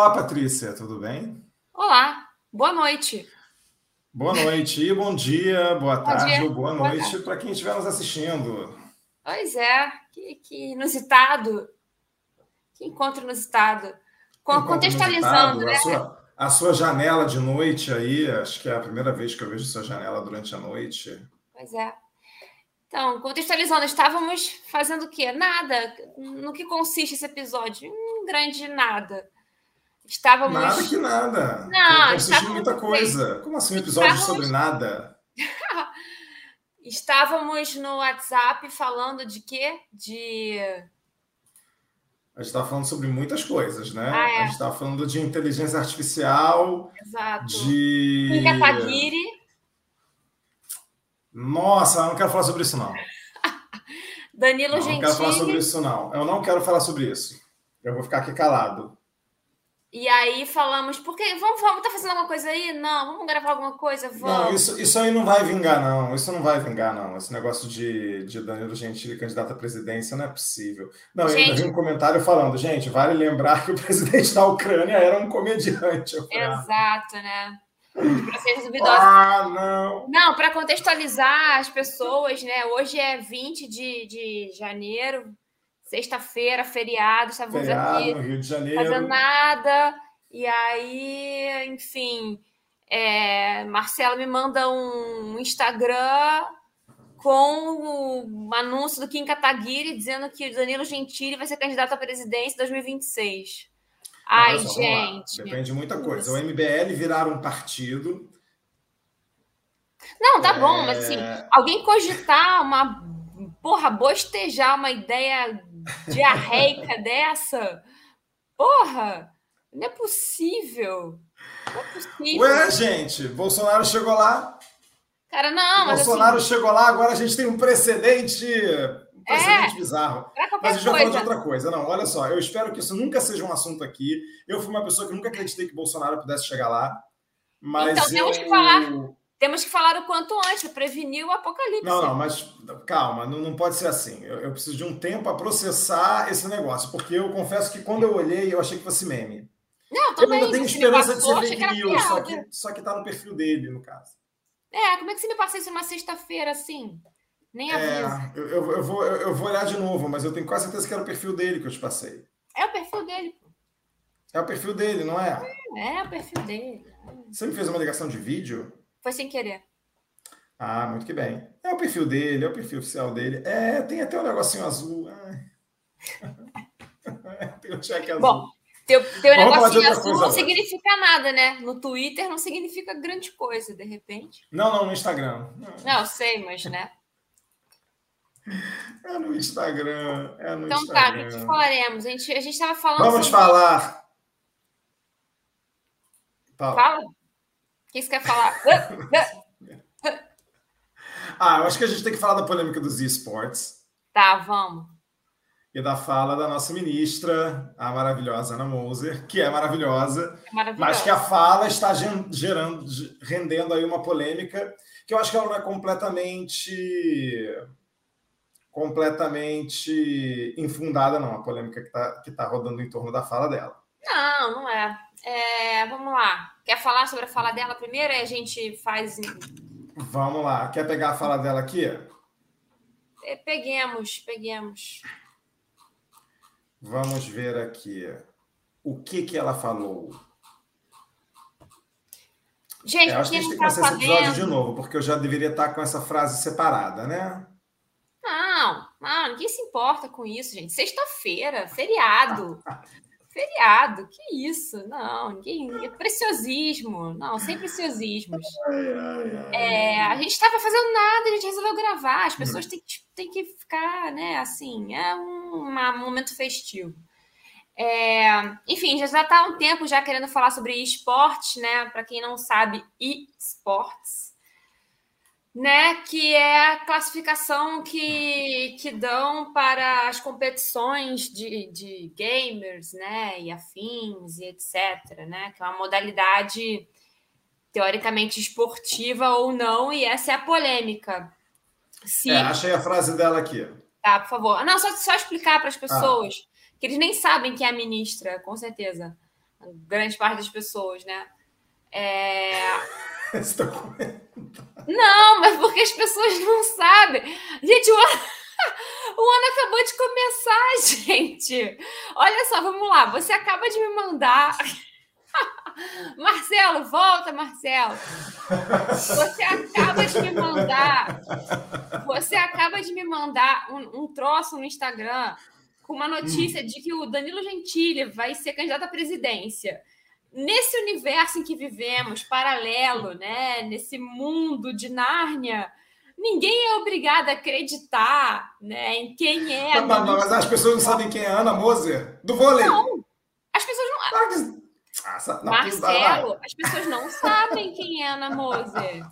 Olá, Patrícia, tudo bem? Olá, boa noite. Boa noite e bom dia, boa bom tarde dia. ou boa, noite para quem estiver nos assistindo. Pois é, que, que inusitado. Que encontro inusitado. Contextualizando, inusitado. né? A sua, a sua janela de noite aí, acho que é a primeira vez que eu vejo sua janela durante a noite. Pois é. Então, contextualizando, estávamos fazendo o quê? Nada. No que consiste esse episódio? Um grande nada. Estávamos. Nada que nada. Não, consiste em muita coisa. Como assim um episódio estávamos... sobre nada? estávamos no WhatsApp falando de quê? De. A gente estava falando sobre muitas coisas, né? Ah, é. A gente estava falando de inteligência artificial, Exato. de. Taguiri. Nossa, eu não quero falar sobre isso, não. Danilo não, Gentili. Não quero falar sobre isso, não. Eu não quero falar sobre isso. Eu vou ficar aqui calado. E aí falamos, porque vamos, vamos tá fazendo alguma coisa aí? Não, vamos gravar alguma coisa? Vamos. Não, isso, isso aí não vai vingar, não. Isso não vai vingar, não. Esse negócio de, de Danilo Gentili candidato à presidência não é possível. Não, gente... eu ainda vi um comentário falando, gente, vale lembrar que o presidente da Ucrânia era um comediante. Exato, né? Ah, não! Não, para contextualizar as pessoas, né? Hoje é 20 de, de janeiro, sexta-feira, feriado, estávamos feriado, aqui no Rio de Janeiro. fazendo nada. E aí, enfim, é, Marcelo me manda um Instagram com o anúncio do Kim Kataguiri dizendo que o Danilo Gentili vai ser candidato à presidência em 2026. Ai, gente. Depende de muita coisa. O MBL virar um partido. Não, tá é... bom, mas assim, alguém cogitar uma. Porra, bostejar uma ideia diarreica dessa? Porra, não é possível. Não é possível. Ué, gente, Bolsonaro chegou lá. Cara, não, mas Bolsonaro assim... chegou lá, agora a gente tem um precedente precedente é, bizarro. Mas a gente vai falar de outra coisa. Não, olha só, eu espero que isso nunca seja um assunto aqui. Eu fui uma pessoa que nunca acreditei que Bolsonaro pudesse chegar lá. Mas então temos eu... que falar. Temos que falar o quanto antes, prevenir o apocalipse. Não, não, mas calma, não, não pode ser assim. Eu, eu preciso de um tempo para processar esse negócio, porque eu confesso que quando eu olhei, eu achei que fosse meme. Não, eu ainda tenho esperança de ser fake news, só que, só que tá no perfil dele, no caso. É, como é que você me passou isso numa sexta-feira assim? Nem É, eu, eu, eu, vou, eu vou olhar de novo, mas eu tenho quase certeza que era o perfil dele que eu te passei. É o perfil dele, pô. É o perfil dele, não é? É, é o perfil dele. Você me fez uma ligação de vídeo? Foi sem querer. Ah, muito que bem. É o perfil dele, é o perfil oficial dele. É, tem até um negocinho azul. tem um cheque azul. Bom, teu, teu negocinho azul não significa nada, né? No Twitter não significa grande coisa, de repente. Não, não, no Instagram. Não, não sei, mas, né? É no Instagram. É no então Instagram. tá, o que falaremos? A gente a estava falando. Vamos sobre... falar. Fala. Fala. O que você quer falar? ah, eu acho que a gente tem que falar da polêmica dos esportes. Tá, vamos. E da fala da nossa ministra, a maravilhosa Ana Moser, que é maravilhosa, é maravilhosa. mas que a fala está gerando, rendendo aí uma polêmica que eu acho que ela não é completamente completamente infundada, não, a polêmica que está que tá rodando em torno da fala dela. Não, não é. É. Vamos lá. Quer falar sobre a fala dela primeiro? Aí a gente faz. Vamos lá. Quer pegar a fala dela aqui? É, peguemos, peguemos. Vamos ver aqui. O que, que ela falou? Gente, é, acho que a gente tem que tá começar esse episódio de novo, porque eu já deveria estar com essa frase separada, né? Não, não, ninguém se importa com isso, gente. Sexta-feira, feriado. Feriado, que isso? Não, ninguém. Preciosismo. Não, sem preciosismos. É, a gente estava fazendo nada, a gente resolveu gravar. As pessoas têm que, têm que ficar, né, assim, é um, um momento festivo. É, enfim, já está há um tempo já querendo falar sobre esportes, né? Para quem não sabe, esportes né, que é a classificação que, que dão para as competições de, de gamers, né, e afins e etc, né, que é uma modalidade teoricamente esportiva ou não, e essa é a polêmica. Se... É, achei a frase dela aqui. Tá, por favor. Não, só, só explicar para as pessoas, ah. que eles nem sabem quem é a ministra, com certeza. grande parte das pessoas, né? É... Não, mas porque as pessoas não sabem. Gente, o ano, o ano acabou de começar, gente. Olha só, vamos lá. Você acaba de me mandar. Marcelo, volta, Marcelo. Você acaba de me mandar. Você acaba de me mandar um, um troço no Instagram com uma notícia hum. de que o Danilo Gentili vai ser candidato à presidência nesse universo em que vivemos, paralelo, né, nesse mundo de Nárnia, ninguém é obrigado a acreditar né, em quem é. Mas, mas as pessoas não sabem quem é Ana Moser do vôlei. Não, as pessoas não. Ah, não, Marcelo, as pessoas não sabem quem é Ana Moser.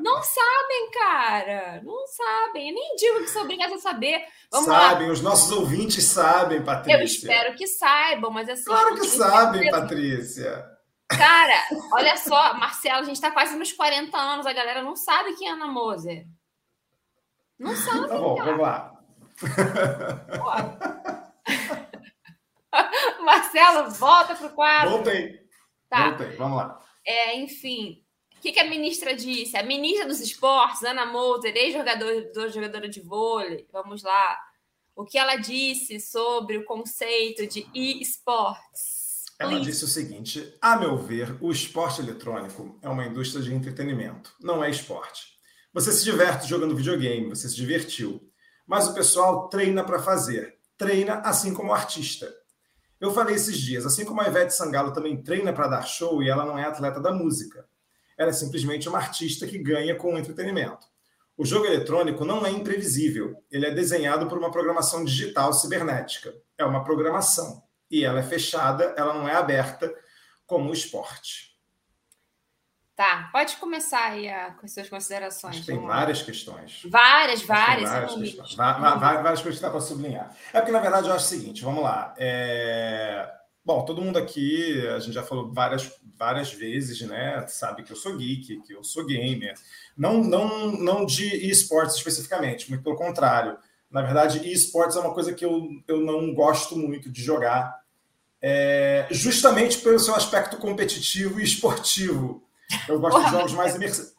Não sabem, cara. Não sabem. Eu nem digo que são obrigadas a saber. Vamos sabem, lá. os nossos ouvintes sabem, Patrícia. Eu espero que saibam, mas assim. Claro que sabem, Patrícia. Cara, olha só, Marcelo, a gente está quase nos 40 anos, a galera não sabe quem é Ana Moser. Não sabe. Tá bom, cara. vamos lá. Marcelo, volta para o quadro. Voltei. Tá. Voltei, vamos lá. É, enfim, o que, que, a ministra disse? A ministra dos esportes, Ana Moser, ex-jogadora de vôlei, vamos lá. O que ela disse sobre o conceito de e-sports? Ela disse o seguinte: a meu ver, o esporte eletrônico é uma indústria de entretenimento, não é esporte. Você se diverte jogando videogame, você se divertiu, mas o pessoal treina para fazer, treina assim como o artista. Eu falei esses dias, assim como a Ivete Sangalo também treina para dar show e ela não é atleta da música. Ela é simplesmente uma artista que ganha com o entretenimento. O jogo eletrônico não é imprevisível, ele é desenhado por uma programação digital cibernética. É uma programação e ela é fechada, ela não é aberta como o esporte. Tá, pode começar aí a, com as suas considerações. tem várias questões. Várias, várias. Várias, questões. várias coisas que dá para sublinhar. É porque, na verdade, eu acho o seguinte, vamos lá. É... Bom, todo mundo aqui, a gente já falou várias, várias vezes, né? Sabe que eu sou geek, que eu sou gamer. Não, não, não de esportes especificamente, muito pelo contrário. Na verdade, esportes é uma coisa que eu, eu não gosto muito de jogar é, justamente pelo seu aspecto competitivo e esportivo. Eu gosto Porra, de jogos mais imersivos.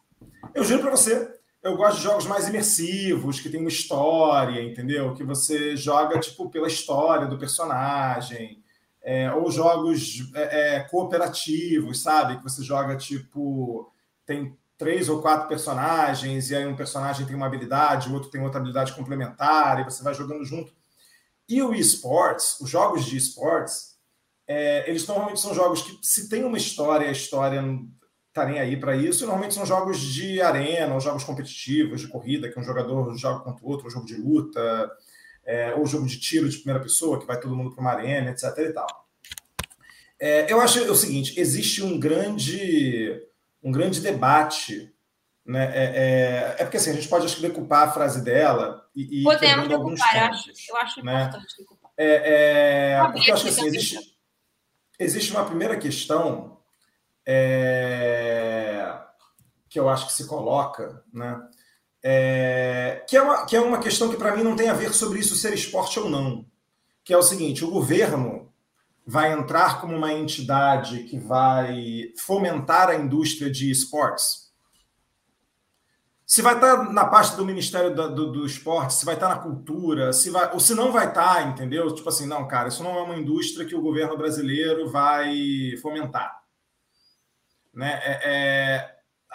Eu juro para você, eu gosto de jogos mais imersivos, que tem uma história, entendeu? Que você joga tipo pela história do personagem. É, ou jogos é, é cooperativos, sabe? Que você joga tipo. Tem três ou quatro personagens, e aí um personagem tem uma habilidade, o outro tem outra habilidade complementar, e você vai jogando junto. E o esports, os jogos de esports, é, eles normalmente são jogos que, se tem uma história, a história está nem aí para isso, normalmente são jogos de arena, ou jogos competitivos, de corrida, que um jogador joga contra o outro, um jogo de luta, é, ou jogo de tiro de primeira pessoa, que vai todo mundo para uma arena, etc. E tal. É, eu acho o seguinte: existe um grande, um grande debate. Né? É, é, é porque assim, a gente pode acho que decupar a frase dela e, e Podemos decupar, eu acho, eu acho né? importante decupar. É, é, porque eu acho que assim, existe, existe uma primeira questão é, que eu acho que se coloca, né? É, que, é uma, que é uma questão que para mim não tem a ver sobre isso ser esporte ou não. Que é o seguinte: o governo vai entrar como uma entidade que vai fomentar a indústria de esportes se vai estar tá na parte do Ministério do, do, do, Esporte, se vai estar tá na cultura, se vai, ou se não vai estar, tá, entendeu? Tipo assim, não, cara, isso não é uma indústria que o governo brasileiro vai fomentar. Né? É, é,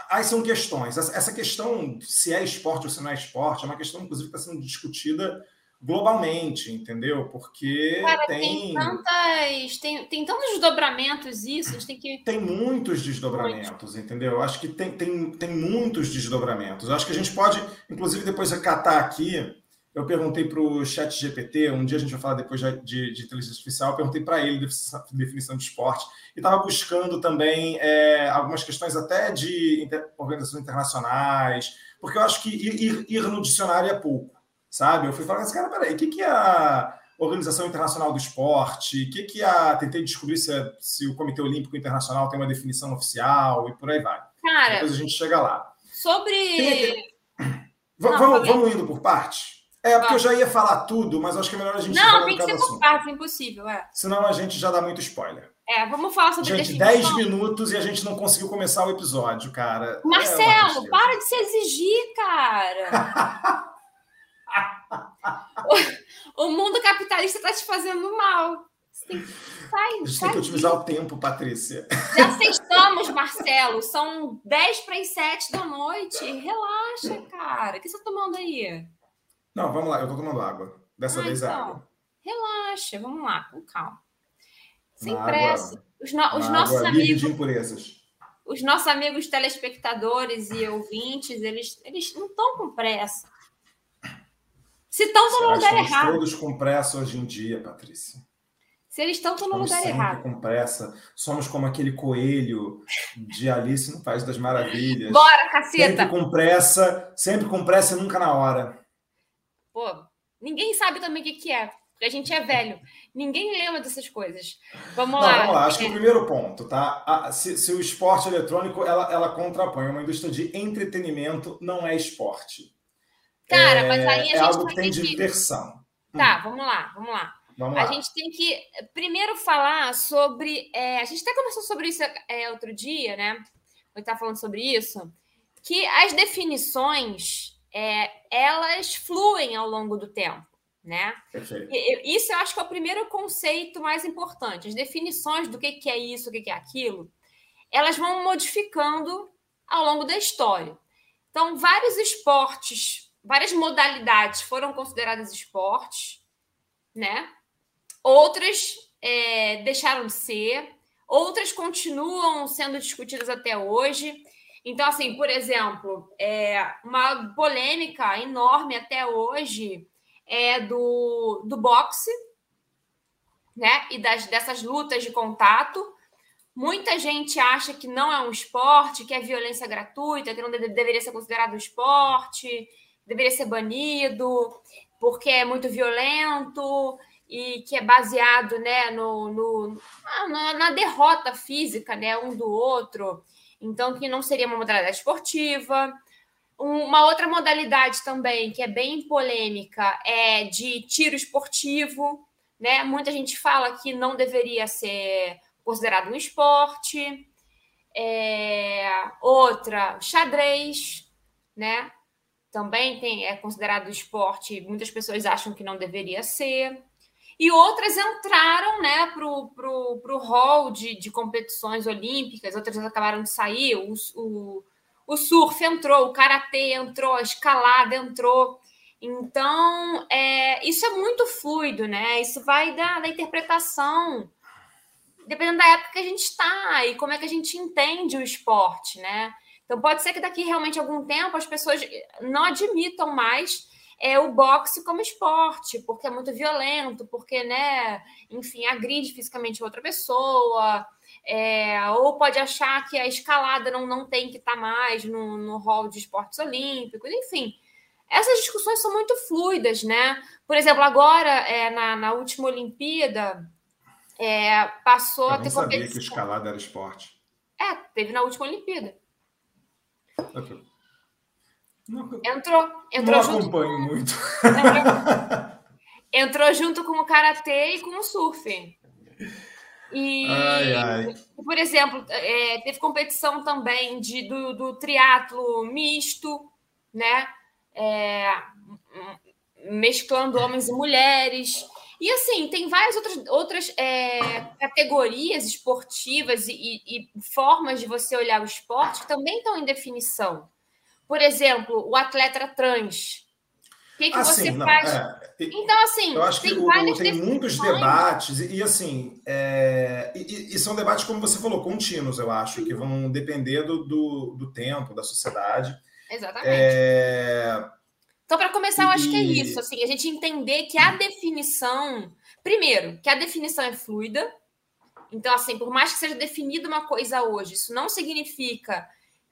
aí são questões. Essa questão, se é esporte ou se não é esporte, é uma questão, inclusive, que está sendo discutida globalmente, entendeu? Porque Cara, tem... tem tantas, tem, tem tantos desdobramentos isso, a gente tem que tem muitos desdobramentos, Muito. entendeu? Eu acho que tem, tem, tem muitos desdobramentos. Eu acho que a gente pode, inclusive, depois recatar aqui. Eu perguntei para o Chat GPT, um dia a gente vai falar depois de, de, de inteligência artificial, perguntei para ele definição de esporte e estava buscando também é, algumas questões até de inter, organizações internacionais, porque eu acho que ir, ir no dicionário é pouco sabe? Eu fui falar assim, cara, peraí, o que, que é a Organização Internacional do Esporte? O que, que é a. Tentei descobrir se, é, se o Comitê Olímpico Internacional tem uma definição oficial e por aí vai. Cara, Depois a gente chega lá. Sobre. Não, vamos, vamos indo por parte? É, porque eu já ia falar tudo, mas acho que é melhor a gente. Não, tem que ser por partes, é impossível, é. Senão a gente já dá muito spoiler. É, vamos falar sobre Gente, 10 minutos e a gente não conseguiu começar o episódio, cara. Marcelo, é para de se exigir, cara. o, o mundo capitalista está te fazendo mal. Você tem que Sai, a gente tem que otimizar o tempo, Patrícia. Já sextamos, Marcelo. São 10 para as 7 da noite. Relaxa, cara. O que você está tomando aí? Não, vamos lá. Eu estou tomando água. Dessa ah, vez é então. água. Relaxa, vamos lá, com calma. Sem Na pressa. Água, os, no, os nossos amigos. De impurezas. Os nossos amigos telespectadores e ouvintes, eles, eles não estão com pressa. Se estão, no lugar errado. todos com pressa hoje em dia, Patrícia. Se eles estão, no lugar errado. com pressa. Somos como aquele coelho de Alice no País das Maravilhas. Bora, caceta! Sempre com pressa, sempre com pressa e nunca na hora. Pô, ninguém sabe também o que, que é, porque a gente é velho. Ninguém lembra dessas coisas. Vamos Não, lá. Vamos lá, acho que o primeiro ponto, tá? Se, se, o esporte eletrônico ela, ela contrapõe uma indústria de entretenimento, não é esporte. Cara, é, mas aí a é gente. É algo que tem diversão. Tá, hum. vamos lá, vamos lá. Vamos lá. A gente tem que primeiro falar sobre. É, a gente até conversou sobre isso é, outro dia, né? Eu estava falando sobre isso, que as definições é, elas fluem ao longo do tempo, né? E, isso eu acho que é o primeiro conceito mais importante. As definições do que, que é isso, o que, que é aquilo, elas vão modificando ao longo da história. Então, vários esportes, várias modalidades foram consideradas esportes, né? outras é, deixaram de ser, outras continuam sendo discutidas até hoje. Então, assim, por exemplo, é, uma polêmica enorme até hoje é do, do boxe, né? E das, dessas lutas de contato. Muita gente acha que não é um esporte, que é violência gratuita, que não de, deveria ser considerado esporte, deveria ser banido, porque é muito violento e que é baseado né, no, no na, na, derrota física né, um do outro, então que não seria uma modalidade esportiva. Uma outra modalidade também que é bem polêmica é de tiro esportivo, né? Muita gente fala que não deveria ser considerado um esporte. É... Outra, xadrez, né? Também tem, é considerado esporte. Muitas pessoas acham que não deveria ser e outras entraram né, para o pro, hall de, de competições olímpicas, outras acabaram de sair, o, o, o surf entrou, o karatê entrou, a escalada entrou. Então, é, isso é muito fluido, né? Isso vai da, da interpretação, dependendo da época que a gente está e como é que a gente entende o esporte, né? Então, pode ser que daqui realmente algum tempo as pessoas não admitam mais é o boxe como esporte, porque é muito violento, porque, né, enfim, agride fisicamente outra pessoa, é, ou pode achar que a escalada não, não tem que estar tá mais no, no hall de esportes olímpicos, enfim. Essas discussões são muito fluidas, né? Por exemplo, agora, é, na, na última Olimpíada, é, passou a ter competição. sabia que escalada era esporte. É, teve na última Olimpíada. Okay. Entrou, entrou não junto acompanho com... muito. Entrou, junto com o karatê e com o surf. E, ai, ai. por exemplo, é, teve competição também de, do, do triatlo misto, né? É, mesclando homens e mulheres. E assim, tem várias outras, outras é, categorias esportivas e, e, e, formas de você olhar o esporte que também estão em definição. Por exemplo, o atleta trans. O que, que assim, você não, faz? É, então, assim, eu acho que tem, o, tem muitos debates, e, e assim, é, e, e, são debates, como você falou, contínuos, eu acho, que vão depender do, do, do tempo, da sociedade. Exatamente. É... Então, para começar, eu acho que é isso, assim, a gente entender que a definição, primeiro, que a definição é fluida. Então, assim, por mais que seja definida uma coisa hoje, isso não significa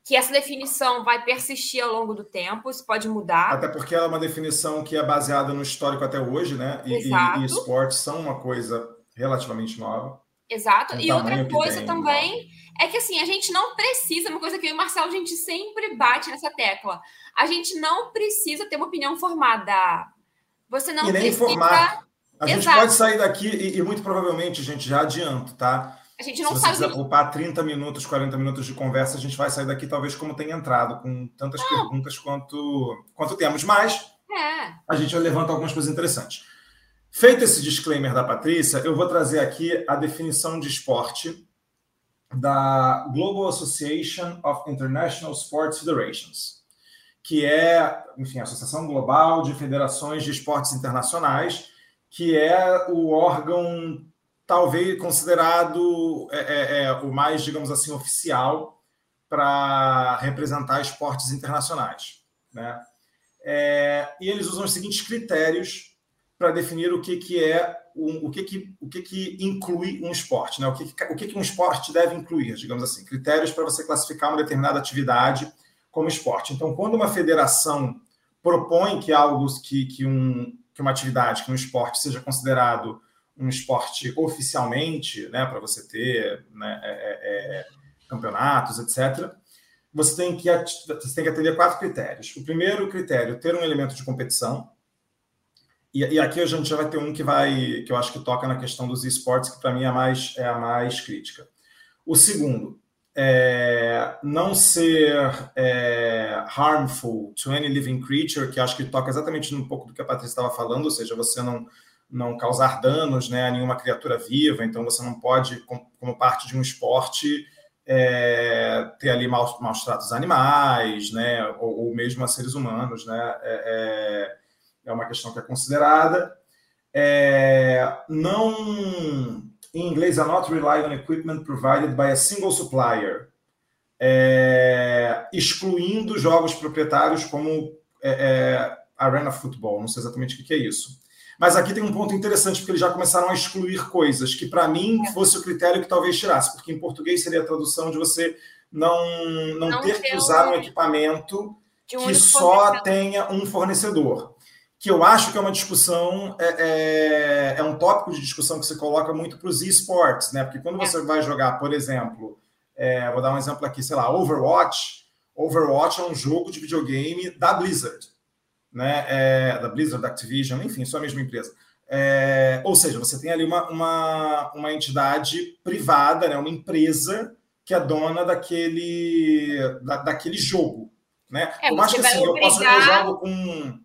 que essa definição vai persistir ao longo do tempo, isso pode mudar. Até porque ela é uma definição que é baseada no histórico até hoje, né? E, Exato. e, e esportes são uma coisa relativamente nova. Exato. E outra coisa também é que assim, a gente não precisa, uma coisa que eu e o Marcelo a gente sempre bate nessa tecla. A gente não precisa ter uma opinião formada. Você não e nem precisa. Informar. A gente Exato. pode sair daqui e, e muito provavelmente, gente, já adianto, tá? A gente não Se sabe. Se quiser poupar 30 minutos, 40 minutos de conversa, a gente vai sair daqui talvez como tem entrado, com tantas não. perguntas quanto, quanto temos. Mas é. a gente levanta algumas coisas interessantes. Feito esse disclaimer da Patrícia, eu vou trazer aqui a definição de esporte da Global Association of International Sports Federations, que é, enfim, a Associação Global de Federações de Esportes Internacionais, que é o órgão talvez considerado é, é, é, o mais, digamos assim, oficial para representar esportes internacionais. Né? É, e eles usam os seguintes critérios para definir o que, que é um, o, que, que, o que, que inclui um esporte, né? o, que, que, o que, que um esporte deve incluir, digamos assim, critérios para você classificar uma determinada atividade como esporte. Então, quando uma federação propõe que algo que, que, um, que uma atividade, que um esporte seja considerado um esporte oficialmente, né, para você ter né, é, é, é campeonatos, etc., você tem, que, você tem que atender quatro critérios. O primeiro critério, ter um elemento de competição. E, e, aqui a gente já vai ter um que vai, que eu acho que toca na questão dos esportes, que para mim é a mais, é a mais crítica. O segundo, é, não ser é, harmful to any living creature, que acho que toca exatamente um pouco do que a Patrícia estava falando, ou seja, você não, não causar danos né, a nenhuma criatura viva, então você não pode, como parte de um esporte, é, ter ali maus, maus tratos a animais, né, ou, ou, mesmo a seres humanos, né, é, é, é uma questão que é considerada. É, não, em inglês, are not rely on equipment provided by a single supplier, é, excluindo jogos proprietários como é, Arena Football, não sei exatamente o que é isso. Mas aqui tem um ponto interessante, porque eles já começaram a excluir coisas que, para mim, é. fosse o critério que talvez tirasse, porque em português seria a tradução de você não, não, não ter que usar um equipamento um que só tenha um fornecedor. Que eu acho que é uma discussão, é, é, é um tópico de discussão que você coloca muito para os esportes, né? Porque quando é. você vai jogar, por exemplo, é, vou dar um exemplo aqui, sei lá, Overwatch. Overwatch é um jogo de videogame da Blizzard né, é, da Blizzard, da Activision, enfim, só a mesma empresa. É, ou seja, você tem ali uma, uma, uma entidade privada, né, uma empresa que é dona daquele, da, daquele jogo. Né? É, por mais que assim, obrigar... eu possa eu jogo com.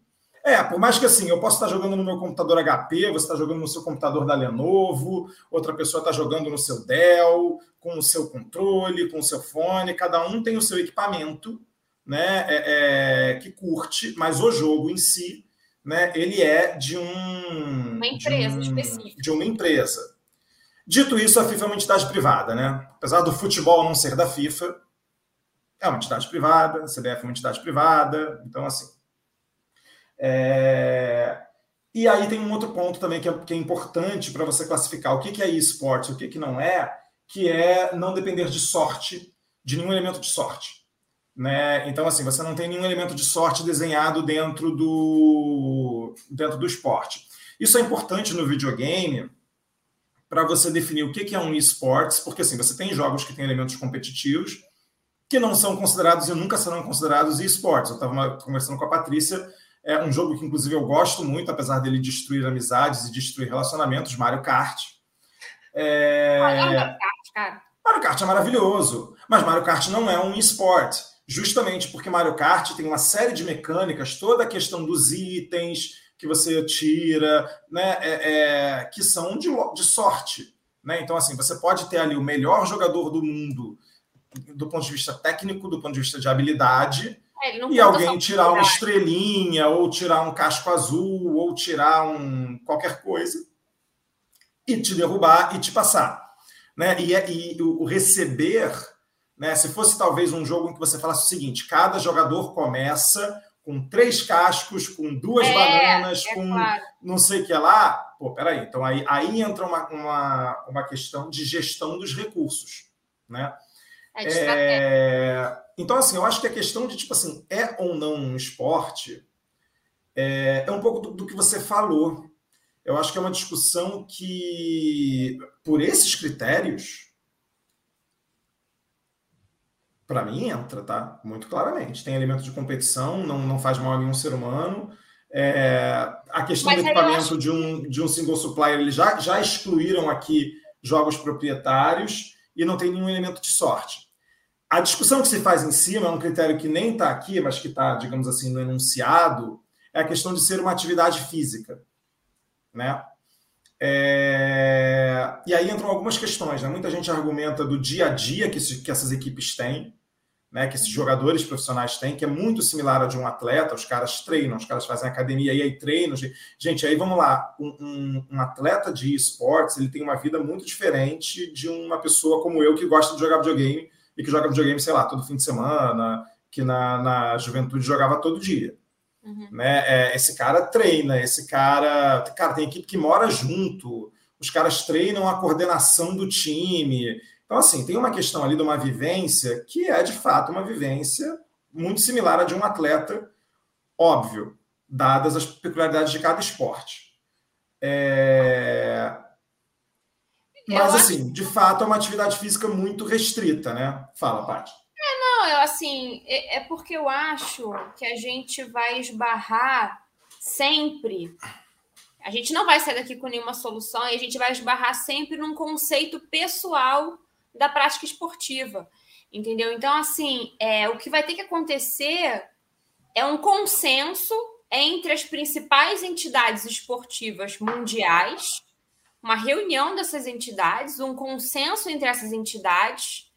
É, por mais que assim, eu posso estar jogando no meu computador HP, você está jogando no seu computador da Lenovo, outra pessoa está jogando no seu Dell, com o seu controle, com o seu fone, cada um tem o seu equipamento né, é, é, que curte, mas o jogo em si, né, ele é de um uma empresa de, um, específica. de uma empresa. Dito isso, a FIFA é uma entidade privada, né? Apesar do futebol não ser da FIFA, é uma entidade privada, a CBF é uma entidade privada, então assim. É... E aí tem um outro ponto também que é, que é importante para você classificar o que, que é esporte e o que, que não é, que é não depender de sorte, de nenhum elemento de sorte. Né? Então, assim, você não tem nenhum elemento de sorte desenhado dentro do, dentro do esporte. Isso é importante no videogame para você definir o que é um esportes, porque assim, você tem jogos que têm elementos competitivos que não são considerados e nunca serão considerados esportes. Eu estava conversando com a Patrícia, é um jogo que inclusive eu gosto muito, apesar dele destruir amizades e destruir relacionamentos, Mario Kart. É... Mario Kart, cara. Mario Kart é maravilhoso, mas Mario Kart não é um esporte justamente porque Mario Kart tem uma série de mecânicas, toda a questão dos itens que você tira, né, é, é, que são de, de sorte. Né? Então, assim, você pode ter ali o melhor jogador do mundo do ponto de vista técnico, do ponto de vista de habilidade, é, e alguém tirar uma estrelinha, ou tirar um casco azul, ou tirar um qualquer coisa, e te derrubar e te passar. Né? E, é, e o receber né? Se fosse talvez um jogo em que você falasse o seguinte: cada jogador começa com três cascos, com duas é, bananas, é com claro. não sei o que lá. Pô, peraí, então aí, aí entra uma, uma, uma questão de gestão dos recursos. Né? É, é, então, assim, eu acho que a questão de, tipo assim, é ou não um esporte é, é um pouco do, do, que você falou. Eu acho que é uma discussão que, por esses critérios, para mim entra, tá? Muito claramente. Tem elemento de competição, não, não faz mal a nenhum ser humano. É, a questão Mas do equipamento acho... de, um, de um single supplier, eles já, já excluíram aqui jogos proprietários e não tem nenhum elemento de sorte. A discussão que se faz em cima é um critério que nem está aqui, mas que está, digamos assim, no enunciado, é a questão de ser uma atividade física. Né? É... E aí entram algumas questões. Né? Muita gente argumenta do dia a dia que, que essas equipes têm, né? que esses jogadores profissionais têm, que é muito similar a de um atleta. Os caras treinam, os caras fazem academia e aí treinam. Gente, aí vamos lá. Um, um, um atleta de esportes ele tem uma vida muito diferente de uma pessoa como eu que gosta de jogar videogame e que joga videogame, sei lá, todo fim de semana, que na, na juventude jogava todo dia. Uhum. Né? É, esse cara treina, esse cara. Cara, tem equipe que mora junto, os caras treinam a coordenação do time. Então, assim, tem uma questão ali de uma vivência que é de fato uma vivência muito similar à de um atleta, óbvio, dadas as peculiaridades de cada esporte. É... Mas, assim, de fato, é uma atividade física muito restrita, né? Fala, Paty. É, não, eu, assim, é, é porque eu acho que a gente vai esbarrar sempre. A gente não vai sair daqui com nenhuma solução e a gente vai esbarrar sempre num conceito pessoal da prática esportiva. Entendeu? Então, assim, é, o que vai ter que acontecer é um consenso entre as principais entidades esportivas mundiais uma reunião dessas entidades, um consenso entre essas entidades,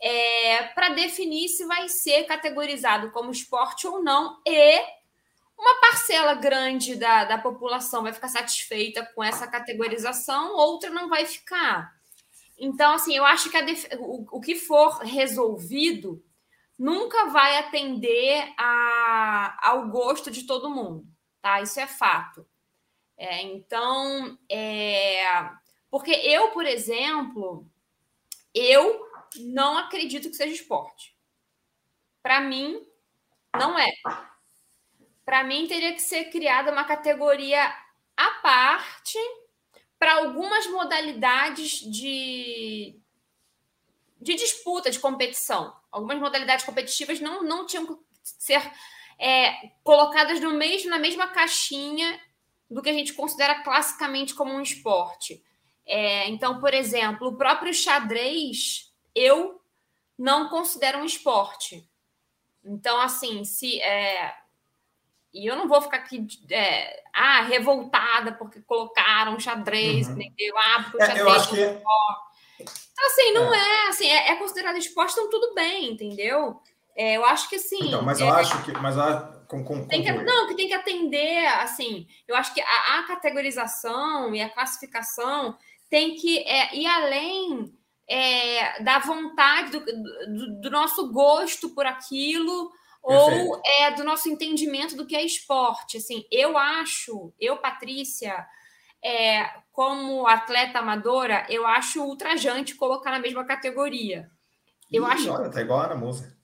é, para definir se vai ser categorizado como esporte ou não, e uma parcela grande da, da população vai ficar satisfeita com essa categorização, outra não vai ficar. Então, assim, eu acho que def... o, o que for resolvido nunca vai atender a, ao gosto de todo mundo, tá? Isso é fato. É, então, é, porque eu, por exemplo, eu não acredito que seja esporte. Para mim, não é. Para mim, teria que ser criada uma categoria à parte para algumas modalidades de, de disputa, de competição. Algumas modalidades competitivas não, não tinham que ser é, colocadas no mesmo, na mesma caixinha do que a gente considera classicamente como um esporte. É, então, por exemplo, o próprio xadrez eu não considero um esporte. Então, assim, se. É, e eu não vou ficar aqui é, ah, revoltada porque colocaram xadrez, uhum. entendeu? Ah, porque o xadrez. É, eu acho que... Então, assim, não é, é assim, é, é, considerado esporte, então tudo bem, entendeu? É, eu acho que assim. Então, mas eu acho que. Mas com, com, tem que, não, que tem que atender, assim, eu acho que a, a categorização e a classificação tem que é, ir além é, da vontade, do, do, do, nosso gosto por aquilo, Perfeito. ou é, do nosso entendimento do que é esporte. Assim, eu acho, eu, Patrícia, é, como atleta amadora, eu acho ultrajante colocar na mesma categoria. Eu Ih, acho. Olha, tá igual a Ana Moça.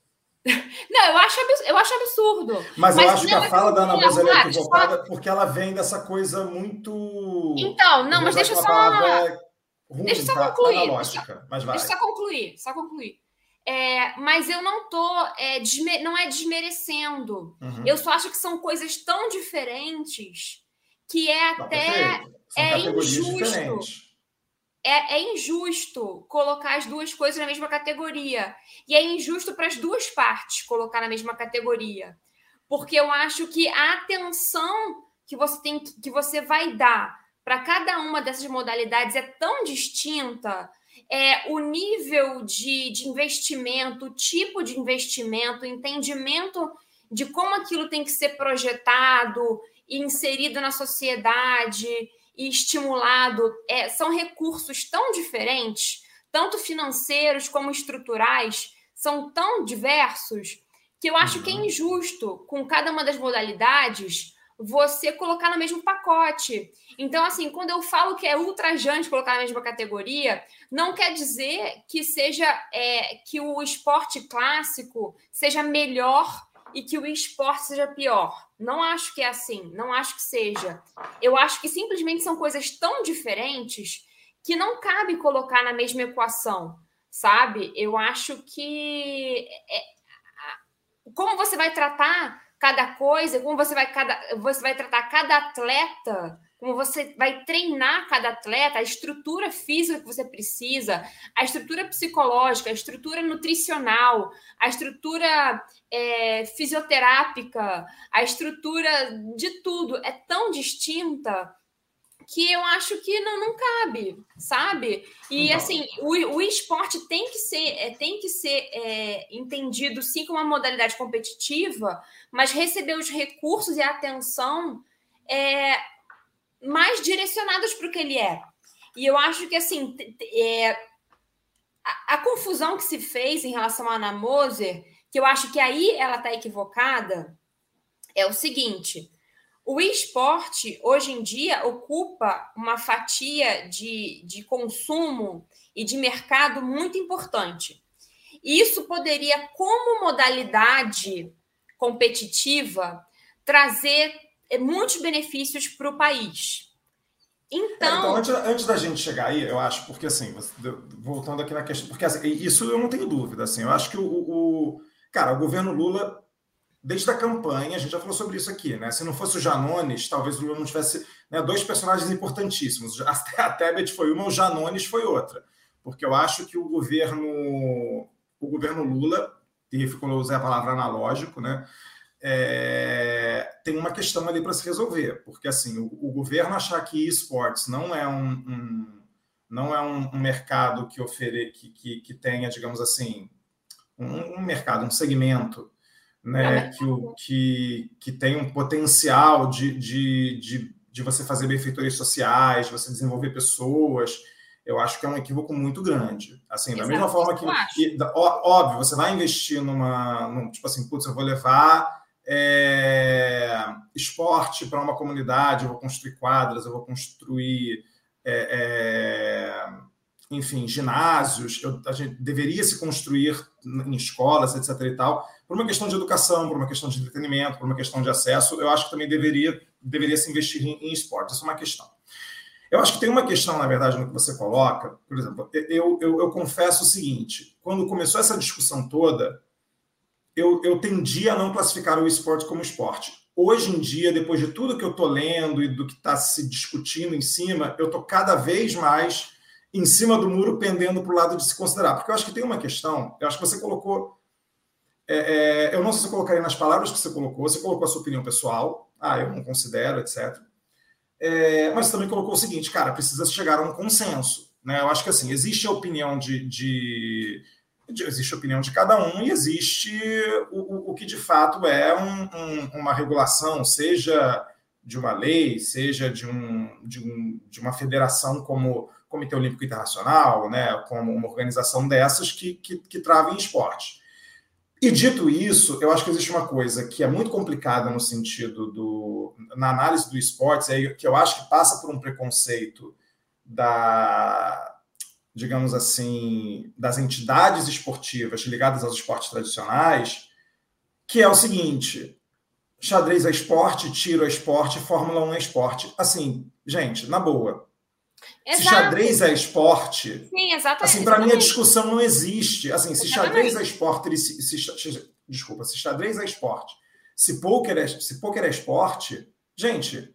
Não, eu acho, eu acho absurdo. Mas, mas eu acho que a é fala da Ana Moza é equivocada só... porque ela vem dessa coisa muito. Então, não, mas deixa eu só. Ruim, deixa eu só tá? concluir. Analógica, mas vai. Deixa eu só concluir, só concluir. É, mas eu não tô, é, desme... não é desmerecendo. Uhum. Eu só acho que são coisas tão diferentes que é não, até é injusto. Diferentes é, é, injusto colocar as duas coisas na mesma categoria. E é injusto para as duas partes colocar na mesma categoria. Porque eu acho que a atenção que você tem que você vai dar para cada uma dessas modalidades é tão distinta. É, o nível de, de investimento, o tipo de investimento, o entendimento de como aquilo tem que ser projetado e inserido na sociedade e estimulado é, são recursos tão diferentes, tanto financeiros como estruturais, são tão diversos, que eu acho que é uhum. injusto, com cada uma das modalidades, você colocar no mesmo pacote. Então, assim, quando eu falo que é ultrajante colocar na mesma categoria, não quer dizer que seja é, que o esporte clássico seja melhor e que o esporte seja pior. Não acho que é assim, não acho que seja. Eu acho que simplesmente são coisas tão diferentes que não cabe colocar na mesma equação, sabe? Eu acho que é, como você vai tratar cada coisa, como você vai, cada, você vai tratar cada atleta como você vai treinar cada atleta, a estrutura física que você precisa, a estrutura psicológica, a estrutura nutricional, a estrutura é, fisioterápica, a estrutura de tudo. É tão distinta que eu acho que não, não cabe, sabe? E não. assim, o, o esporte tem que ser, é, tem que ser é, entendido sim como uma modalidade competitiva, mas receber os recursos e a atenção é, mais direcionados para o que ele é. E eu acho que assim é, a, a, confusão que se fez em relação a Ana Moser, que eu acho que aí ela está equivocada, é o seguinte o esporte, hoje em dia, ocupa uma fatia de, de consumo e de mercado muito importante. Isso poderia, como modalidade competitiva, trazer eh, muitos benefícios para o país. Então, é, então antes, antes, da gente chegar aí, eu acho, porque assim, voltando aqui na questão, porque assim, isso eu não tenho dúvida, assim, eu acho que o, o cara, o governo Lula desde a campanha, a gente já falou sobre isso aqui, né? Se não fosse o Janones, talvez o Lula não tivesse né, dois personagens importantíssimos. A Tebet foi uma, o Janones foi outra. Porque eu acho que o governo, o governo Lula, e ficou usar a palavra analógico, né? É, tem uma questão ali para se resolver, porque assim o, o, governo achar que esportes não é um, um não é um, mercado que ofere que, que, que tenha, digamos assim, um, um mercado, um segmento né, que, o, que, que tem um potencial de, de, de, de você fazer benfeitorias sociais, de você desenvolver pessoas, eu acho que é um equívoco muito grande. Assim, Exato, da mesma forma que, que, óbvio, você vai investir numa, num, tipo assim, putz, eu vou levar é, esporte para uma comunidade, eu vou construir quadras, eu vou construir, é, é, enfim, ginásios, eu, a gente deveria se construir em escolas, etc. e tal por uma questão de educação, por uma questão de entretenimento, por uma questão de acesso, eu acho que também deveria, deveria se investir em, em esporte. Essa é uma questão. Eu acho que tem uma questão, na verdade, no que você coloca. Por exemplo, eu, eu, eu confesso o seguinte: quando começou essa discussão toda, eu, eu tendi a não classificar o esporte como esporte. Hoje em dia, depois de tudo que eu estou lendo e do que está se discutindo em cima, eu estou cada vez mais em cima do muro pendendo para o lado de se considerar. Porque eu acho que tem uma questão, eu acho que você colocou é, é, eu não sei se eu colocaria nas palavras que você colocou, você colocou a sua opinião pessoal, ah, eu não considero, etc. É, mas também colocou o seguinte, cara, precisa chegar a um consenso. Né? Eu acho que assim, existe a opinião de, de, de existe a opinião de cada um e existe o, o que de fato é um, um, uma regulação, seja de uma lei, seja de, um, de, um, de uma federação como o Comitê Olímpico Internacional, né, como uma organização dessas que, que, que travem esporte. E dito isso, eu acho que existe uma coisa que é muito complicada no sentido do. na análise do esporte, é que eu acho que passa por um preconceito da. digamos assim, das entidades esportivas ligadas aos esportes tradicionais, que é o seguinte: xadrez é esporte, tiro é esporte, Fórmula 1 é esporte. Assim, gente, na boa. Exato. Se xadrez é esporte. Sim, exatamente. Assim, para mim a discussão não existe. Assim, se xadrez é esporte, ele se, se, desculpa, se xadrez é esporte, se poker é, se poker é esporte, gente,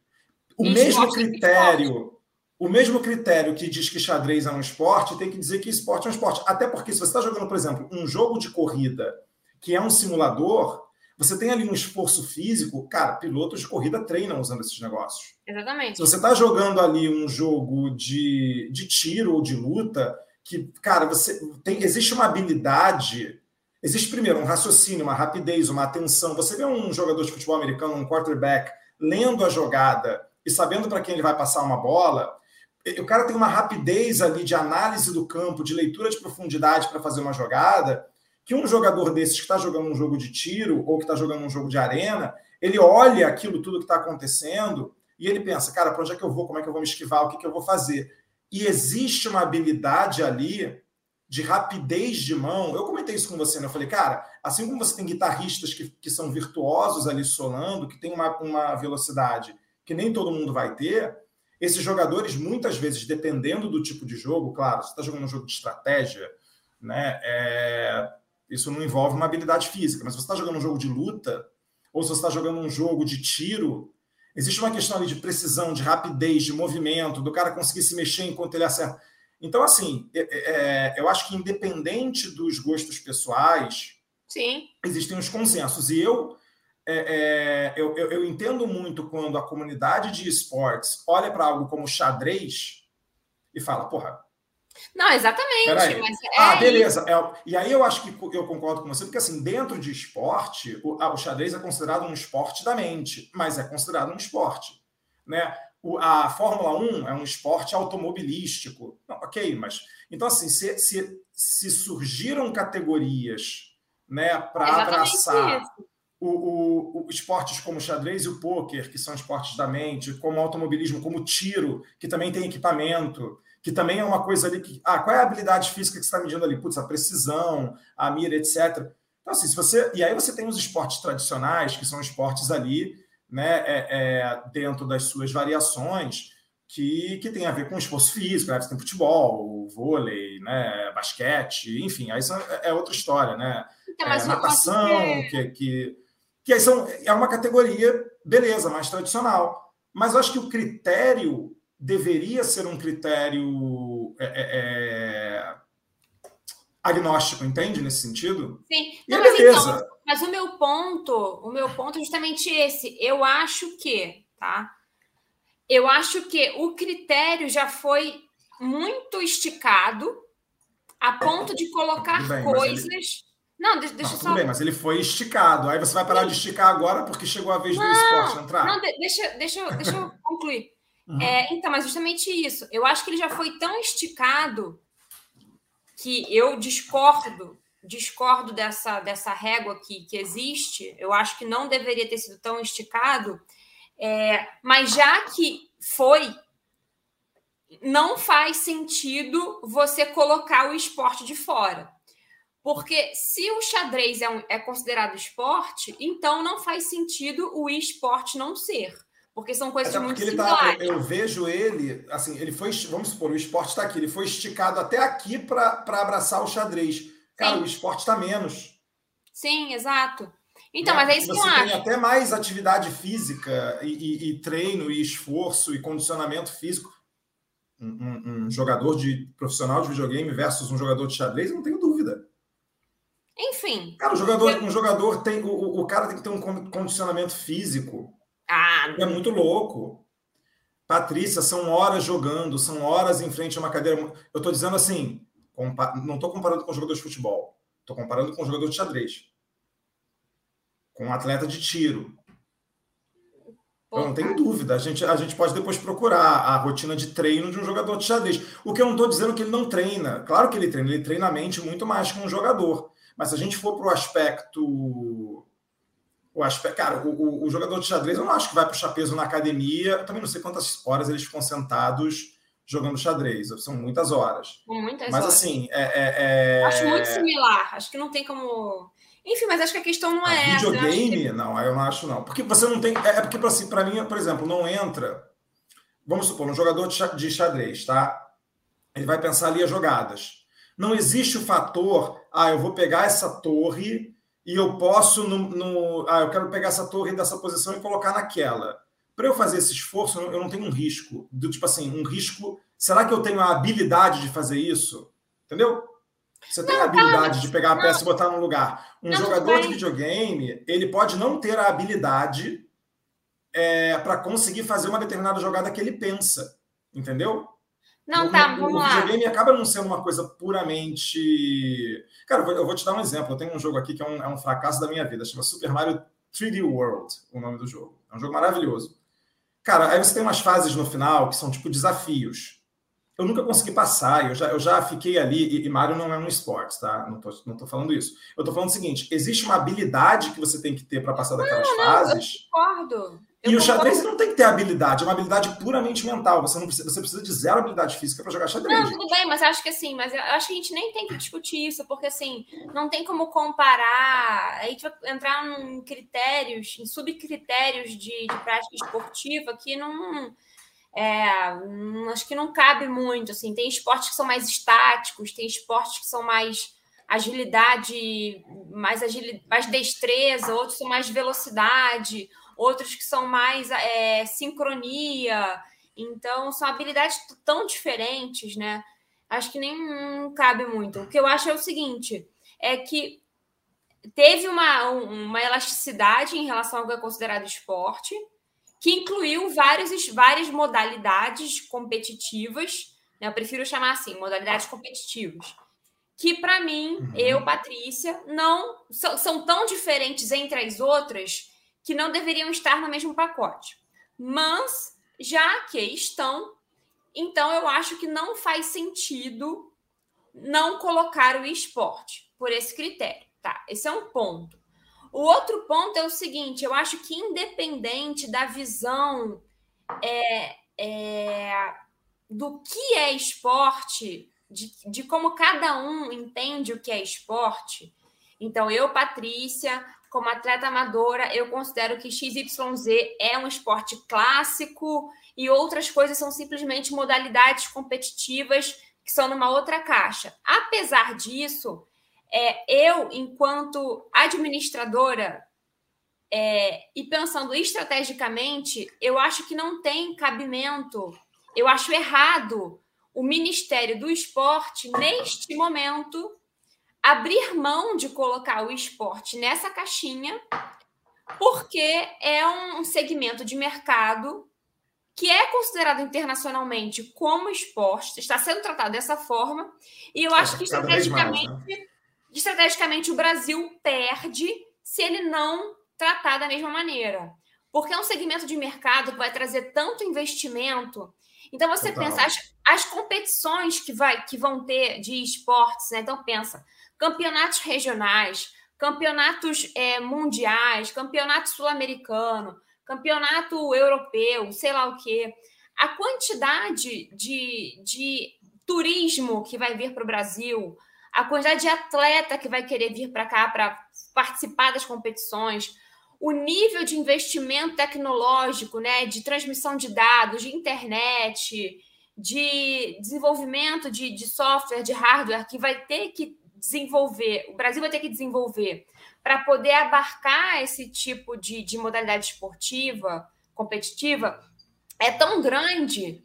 o e mesmo é critério, o mesmo critério que diz que xadrez é um esporte, tem que dizer que esporte é um esporte. Até porque se você está jogando, por exemplo, um jogo de corrida que é um simulador, você tem ali um esforço físico, cara, pilotos de corrida treinam usando esses negócios. Exatamente. Se você está jogando ali um jogo de, de tiro ou de luta, que, cara, você tem, existe uma habilidade, existe primeiro um raciocínio, uma rapidez, uma atenção. Você vê um jogador de futebol americano, um quarterback, lendo a jogada e sabendo para quem ele vai passar uma bola, o cara tem uma rapidez ali de análise do campo, de leitura de profundidade para fazer uma jogada, que um jogador desses que está jogando um jogo de tiro ou que está jogando um jogo de arena, ele olha aquilo tudo que está acontecendo e ele pensa, cara, para onde é que eu vou? Como é que eu vou me esquivar? O que, que eu vou fazer? E existe uma habilidade ali de rapidez de mão. Eu comentei isso com você, né? Eu falei, cara, assim como você tem guitarristas que, que são virtuosos ali solando, que tem uma, uma velocidade que nem todo mundo vai ter, esses jogadores, muitas vezes, dependendo do tipo de jogo, claro, você está jogando um jogo de estratégia, né? É, isso não envolve uma habilidade física, mas se você está jogando um jogo de luta, ou se você está jogando um jogo de tiro, Existe uma questão ali de precisão, de rapidez, de movimento, do cara conseguir se mexer enquanto ele acerta. Então, assim, é, é, eu acho que independente dos gostos pessoais, Sim. existem os consensos. E eu, é, é eu, eu, eu, entendo muito quando a comunidade de esportes olha para algo como xadrez e fala, porra. Não, exatamente. Mas é ah, beleza. É, e aí eu acho que eu concordo com você, porque assim, dentro de esporte, o, o xadrez é considerado um esporte da mente, mas é considerado um esporte. Né? O, a Fórmula 1 é um esporte automobilístico. Não, ok, mas. Então, assim, se, se, se surgiram categorias né, para abraçar o, o, o, esportes como xadrez e o pôquer, que são esportes da mente, como automobilismo, como tiro, que também tem equipamento, que também é uma coisa ali que. Ah, qual é a habilidade física que você está medindo ali? Putz, a precisão, a mira, etc. Então, assim, se você. E aí você tem os esportes tradicionais, que são esportes ali, né, é, é, dentro das suas variações, que, que tem a ver com esforço físico, né? Você tem futebol, vôlei, né? basquete, enfim, aí é, é outra história, né? Então, é, natação, que, que, que aí são, é uma categoria, beleza, mais tradicional. Mas eu acho que o critério deveria ser um critério é, é, é agnóstico, entende? Nesse sentido? Sim. Não, mas. Então, mas o meu ponto, o meu ponto é justamente esse. Eu acho que, tá? Eu acho que o critério já foi muito esticado a ponto de colocar bem, coisas. Não, deixa, deixa não, só. Tudo bem, mas ele foi esticado. Aí você vai parar Sim. de esticar agora porque chegou a vez não, do esporte entrar. Não, deixa, deixa, deixa eu concluir. Uhum. É, então, mas justamente isso. Eu acho que ele já foi tão esticado que eu discordo, discordo dessa, dessa régua que, que existe. Eu acho que não deveria ter sido tão esticado é, mas já que foi, não faz sentido você colocar o esporte de fora. Porque se o xadrez é, um, é considerado esporte, então não faz sentido o esporte não ser. Porque são coisas até muito similares. Tá, eu, eu, vejo ele, assim, ele foi, vamos supor, o esporte está aqui, ele foi esticado até aqui para abraçar o xadrez. Cara, Sim. o esporte está menos. Sim, exato. Então, né? mas é isso Você que eu tem até mais atividade física e, e, e, treino e esforço e condicionamento físico. Um, um, um, jogador de profissional de videogame versus um jogador de xadrez, não tenho dúvida. Enfim. Cara, o jogador, eu... um jogador tem. O, o cara tem que ter um condicionamento físico. Ah, é muito louco. Patrícia, são horas jogando, são horas em frente a uma cadeira. Eu estou dizendo assim, não estou comparando com jogador de futebol, estou comparando com jogador de xadrez com um atleta de tiro. Eu não tenho dúvida. A gente, a gente pode depois procurar a rotina de treino de um jogador de xadrez. O que eu não estou dizendo que ele não treina. Claro que ele treina, ele treina a mente muito mais que um jogador. Mas se a gente for para o aspecto. O aspecto cara, o, o, o, jogador de xadrez, eu não acho que vai puxar peso na academia. Eu também não sei quantas horas eles ficam sentados jogando xadrez. São muitas horas. Muitas Mas horas. assim, é, é, é... Acho muito similar. Acho que não tem como enfim, mas acho que a questão não é essa. Videogame? Que... Não, eu não acho não. Porque você não tem. É, é porque, assim, para mim, por exemplo, não entra. Vamos supor, um jogador de xadrez, tá? Ele vai pensar ali as jogadas. Não existe o fator, ah, eu vou pegar essa torre e eu posso no, no ah, eu quero pegar essa torre dessa posição e colocar naquela. Para eu fazer esse esforço, eu não tenho um risco. Do tipo assim, um risco. Será que eu tenho a habilidade de fazer isso? Entendeu? Você tem não, a habilidade tá, de pegar a não, peça e botar no lugar. Um não, jogador de videogame, ele pode não ter a habilidade é, para conseguir fazer uma determinada jogada que ele pensa. Entendeu? Não, o, tá, vamos o, lá. O videogame acaba não sendo uma coisa puramente. Cara, eu vou, eu vou te dar um exemplo. Eu tenho um jogo aqui que é um, é um fracasso da minha vida. Chama Super Mario 3D World, o nome do jogo. É um jogo maravilhoso. Cara, aí você tem umas fases no final que são tipo desafios eu nunca consegui passar, eu já, eu já fiquei ali, e, e Mario não é um esporte, tá? Não tô, não tô falando isso. Eu tô falando o seguinte: existe uma habilidade que você tem que ter para passar daquelas não, não, fases. Eu concordo. Eu e o xadrez não tem que ter habilidade, é uma habilidade puramente mental. Você não precisa, você precisa de zero habilidade física para jogar xadrez. Não, tudo bem, mas acho que assim, mas eu acho que a gente nem tem que discutir isso, porque assim, não tem como comparar. A gente vai entrar em critérios, em subcritérios de, de prática esportiva que não é, acho que não cabe muito, assim, tem esportes que são mais estáticos, tem esportes que são mais agilidade, mais, agilidade, mais destreza, outros são mais velocidade, outros que são mais é, sincronia. Então, são habilidades tão diferentes, né? Acho que nem não cabe muito. O que eu acho é o seguinte: é que teve uma, uma elasticidade em relação ao que é considerado esporte, que incluiu vários, várias modalidades competitivas, né? eu prefiro chamar assim, modalidades competitivas, que para mim, uhum. eu, Patrícia, não são, são tão diferentes entre as outras que não deveriam estar no mesmo pacote. Mas, já que estão, então eu acho que não faz sentido não colocar o esporte por esse critério. Tá, esse é um ponto. O outro ponto é o seguinte: eu acho que, independente da visão é, é, do que é esporte, de, de como cada um entende o que é esporte, então eu, Patrícia, como atleta amadora, eu considero que XYZ é um esporte clássico e outras coisas são simplesmente modalidades competitivas que são numa outra caixa. Apesar disso, é, eu, enquanto administradora, é, e pensando estrategicamente, eu acho que não tem cabimento, eu acho errado o Ministério do Esporte, neste momento, abrir mão de colocar o esporte nessa caixinha, porque é um segmento de mercado que é considerado internacionalmente como esporte, está sendo tratado dessa forma, e eu é, acho que estrategicamente. Mais, né? estrategicamente o Brasil perde se ele não tratar da mesma maneira. Porque é um segmento de mercado que vai trazer tanto investimento. Então você Total. pensa, as, as, competições que, vai, que vão ter de esportes, né? Então pensa, campeonatos regionais, campeonatos é, mundiais, campeonato sul-americano, campeonato europeu, sei lá o quê. A quantidade de, de turismo que vai vir para o Brasil, a quantidade de atleta que vai querer vir para cá para participar das competições, o nível de investimento tecnológico, né, de transmissão de dados, de internet, de desenvolvimento de, de software, de hardware que vai ter que desenvolver, o Brasil vai ter que desenvolver para poder abarcar esse tipo de, de modalidade esportiva, competitiva, é tão grande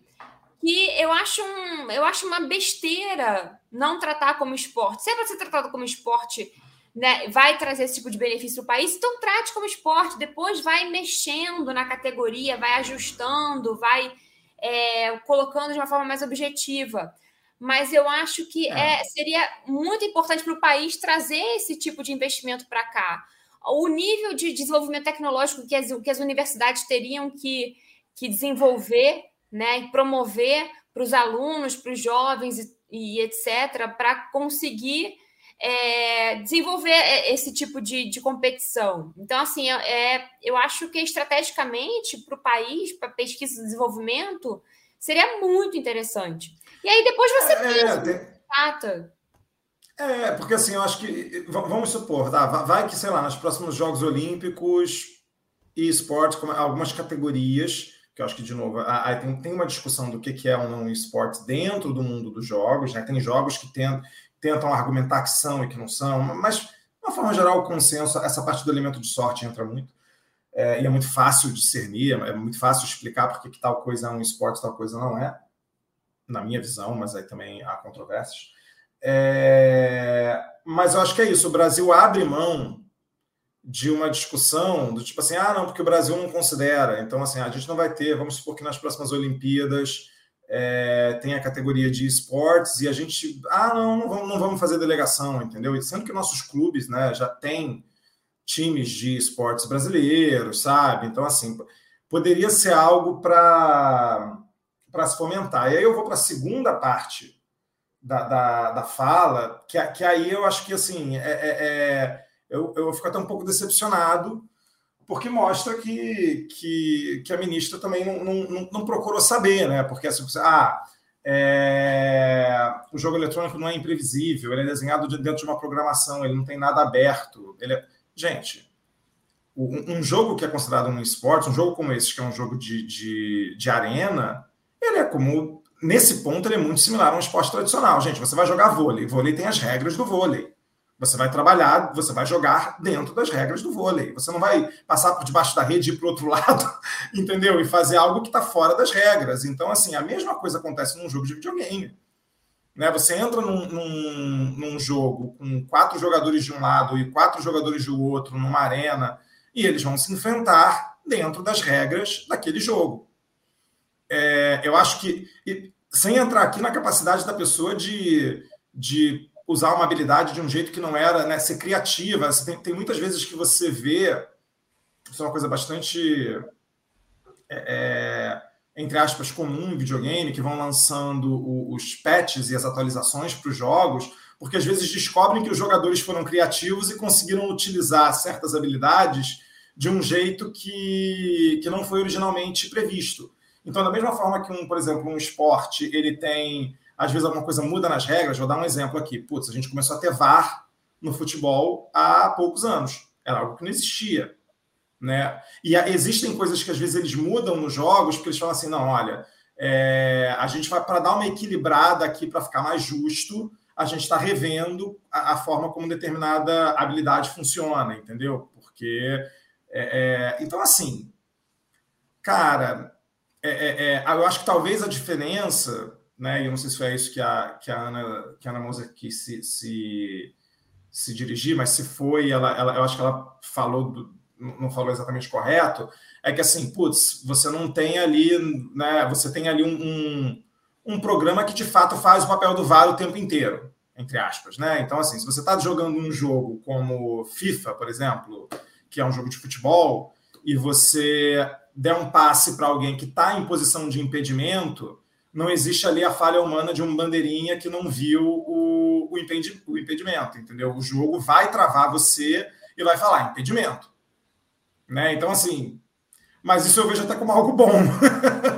que eu acho, um, eu acho uma besteira não tratar como esporte. Se é para ser tratado como esporte, né, vai trazer esse tipo de benefício para o país, então trate como esporte. Depois vai mexendo na categoria, vai ajustando, vai é, colocando de uma forma mais objetiva. Mas eu acho que é. É, seria muito importante para o país trazer esse tipo de investimento para cá. O nível de desenvolvimento tecnológico que as, que as universidades teriam que, que desenvolver né, e promover para os alunos, para os jovens e, e etc., para conseguir é, desenvolver esse tipo de, de competição. Então, assim, é, eu acho que estrategicamente para o país, para pesquisa e desenvolvimento, seria muito interessante. E aí depois você é, pensa, tem... É, porque assim, eu acho que. Vamos supor, tá? Vai que, sei lá, nos próximos Jogos Olímpicos e esportes, algumas categorias que eu acho que, de novo, aí tem, tem uma discussão do que, que é ou não esporte dentro do mundo dos jogos, né? Tem jogos que tentam, tentam argumentar que são e que não são, mas, de uma forma geral, o consenso, essa parte do elemento de sorte entra muito. É, e é muito fácil discernir, é muito fácil explicar porque que tal coisa é um esporte, tal coisa não é, na minha visão, mas aí também há controvérsias. É, mas eu acho que é isso, o Brasil abre mão de uma discussão do tipo assim, ah, não, porque o Brasil não considera. Então, assim, a gente não vai ter, vamos supor que nas próximas Olimpíadas é, tem a categoria de esportes e a gente, ah, não, não vamos, não vamos fazer delegação, entendeu? E sendo que nossos clubes, né, já têm times de esportes brasileiros, sabe? Então, assim, poderia ser algo para se fomentar. E aí eu vou para a segunda parte da, da, da fala, que, que aí eu acho que, assim, é, é, é eu, eu fico até um pouco decepcionado, porque mostra que, que, que a ministra também não, não, não procurou saber, né? Porque assim, ah, é, o jogo eletrônico não é imprevisível, ele é desenhado dentro de uma programação, ele não tem nada aberto. Ele é... Gente, um jogo que é considerado um esporte, um jogo como esse, que é um jogo de, de, de arena, ele é como. Nesse ponto, ele é muito similar a um esporte tradicional. Gente, você vai jogar vôlei. Vôlei tem as regras do vôlei. Você vai trabalhar, você vai jogar dentro das regras do vôlei. Você não vai passar por debaixo da rede e ir para o outro lado, entendeu? E fazer algo que está fora das regras. Então, assim, a mesma coisa acontece num jogo de videogame. Né? Você entra num, num, num jogo com quatro jogadores de um lado e quatro jogadores do outro, numa arena, e eles vão se enfrentar dentro das regras daquele jogo. É, eu acho que, sem entrar aqui na capacidade da pessoa de, de usar uma habilidade de um jeito que não era, né, ser criativa. Tem, tem, muitas vezes que você vê, isso é uma coisa bastante, é, é, entre aspas, comum em videogame, que vão lançando o, os patches e as atualizações para os jogos, porque às vezes descobrem que os jogadores foram criativos e conseguiram utilizar certas habilidades de um jeito que, que não foi originalmente previsto. Então, da mesma forma que, um, por exemplo, um esporte ele tem às vezes alguma coisa muda nas regras. Vou dar um exemplo aqui. Putz, a gente começou a ter VAR no futebol há poucos anos. Era algo que não existia. Né? E existem coisas que às vezes eles mudam nos jogos, porque eles falam assim: não, olha, é, a gente vai para dar uma equilibrada aqui para ficar mais justo, a gente está revendo a, a, forma como determinada habilidade funciona, entendeu? Porque. É, é, então, assim, cara, é, é, é, eu acho que talvez a diferença né? E eu não sei se foi isso que a, que a Ana, que a Ana Moser quis se, se, se dirigir, mas se foi, ela, ela, eu acho que ela falou, do, não falou exatamente correto, é que assim, putz, você não tem ali, né? Você tem ali um, um, um programa que de fato faz o papel do VAR o tempo inteiro, entre aspas, né? Então, assim, se você está jogando um jogo como FIFA, por exemplo, que é um jogo de futebol, e você der um passe para alguém que está em posição de impedimento, não existe ali a falha humana de um bandeirinha que não viu o, o, impedi, o impedimento, entendeu? O jogo vai travar você e vai falar impedimento. Né? Então, assim, mas isso eu vejo até como algo bom.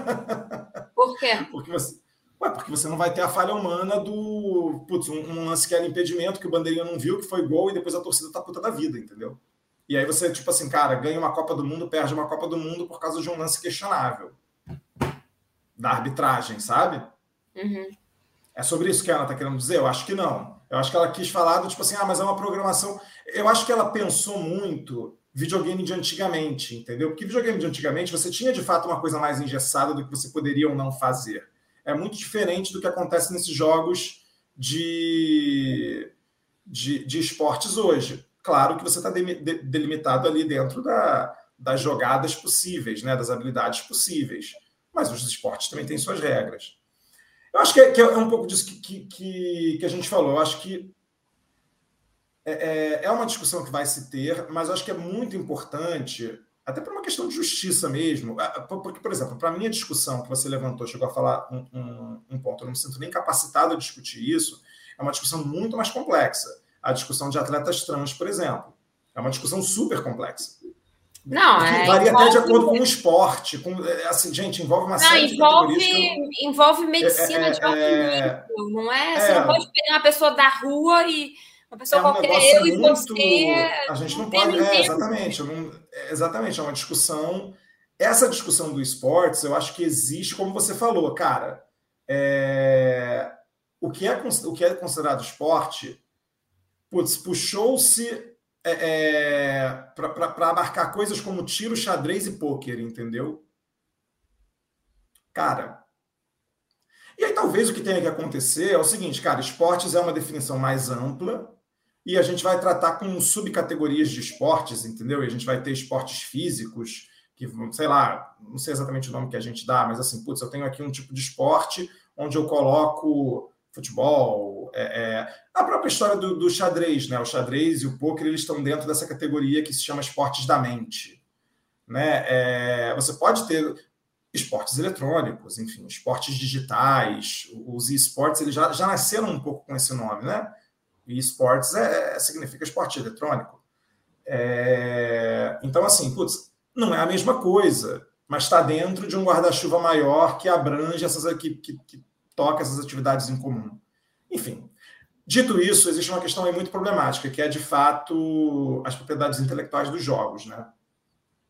Por quê? Porque você, ué, porque você não vai ter a falha humana do putz, um, um, lance que era impedimento, que o bandeirinha não viu, que foi gol, e depois a torcida tá puta da vida, entendeu? E aí você, tipo assim, cara, ganha uma Copa do Mundo, perde uma Copa do Mundo por causa de um lance questionável da arbitragem, sabe? Uhum. É sobre isso que ela está querendo dizer? Eu acho que não. Eu acho que ela quis falar do tipo assim, ah, mas é uma programação. Eu acho que ela pensou muito videogame de antigamente, entendeu? Porque videogame de antigamente você tinha de fato uma coisa mais engessada do que você poderia ou não fazer. É muito diferente do que acontece nesses jogos de, de, de esportes hoje. Claro que você está de, de, delimitado ali dentro da, das jogadas possíveis, né? das habilidades possíveis mas os esportes também têm suas regras. Eu acho que é, que é um pouco disso que, que, que, a gente falou. Eu acho que é, é, é uma discussão que vai se ter, mas eu acho que é muito importante, até por uma questão de justiça mesmo. Porque, por exemplo, para a minha discussão que você levantou, chegou a falar um, um, um ponto, eu não me sinto nem capacitado a discutir isso, é uma discussão muito mais complexa. A discussão de atletas trans, por exemplo. É uma discussão super complexa. Não, é, varia envolve... até de acordo com o esporte. Com, é, assim, gente, envolve uma não, série envolve, de Envolve medicina é, de alto é, nível, não é? Você não é. pode pegar uma pessoa da rua e uma pessoa é um qualquer, eu muito, e você... A gente não pode... É, exatamente, não, exatamente, é uma discussão... Essa discussão do esportes, eu acho que existe, como você falou, cara, o, que é, o que é considerado esporte, puxou-se é, é para abarcar coisas como tiro, xadrez e pôquer, entendeu? Cara. E aí talvez o que tenha que acontecer é o seguinte, cara, esportes é uma definição mais ampla e a gente vai tratar com subcategorias de esportes, entendeu? E a gente vai ter esportes físicos, que, sei lá, não sei exatamente o nome que a gente dá, mas assim, putz, eu tenho aqui um tipo de esporte onde eu coloco futebol, é, é, a própria história do, do, xadrez, né? O xadrez e o poker eles estão dentro dessa categoria que se chama esportes da mente, né? É, você pode ter esportes eletrônicos, enfim, esportes digitais, os esportes eles já, já nasceram um pouco com esse nome, né? E esportes é, é, significa esporte eletrônico. É, então, assim, putz, não é a mesma coisa, mas está dentro de um guarda-chuva maior que abrange essas que, que, que toca essas atividades em comum. Enfim, dito isso, existe uma questão aí muito problemática, que é, de fato, as propriedades intelectuais dos jogos, né?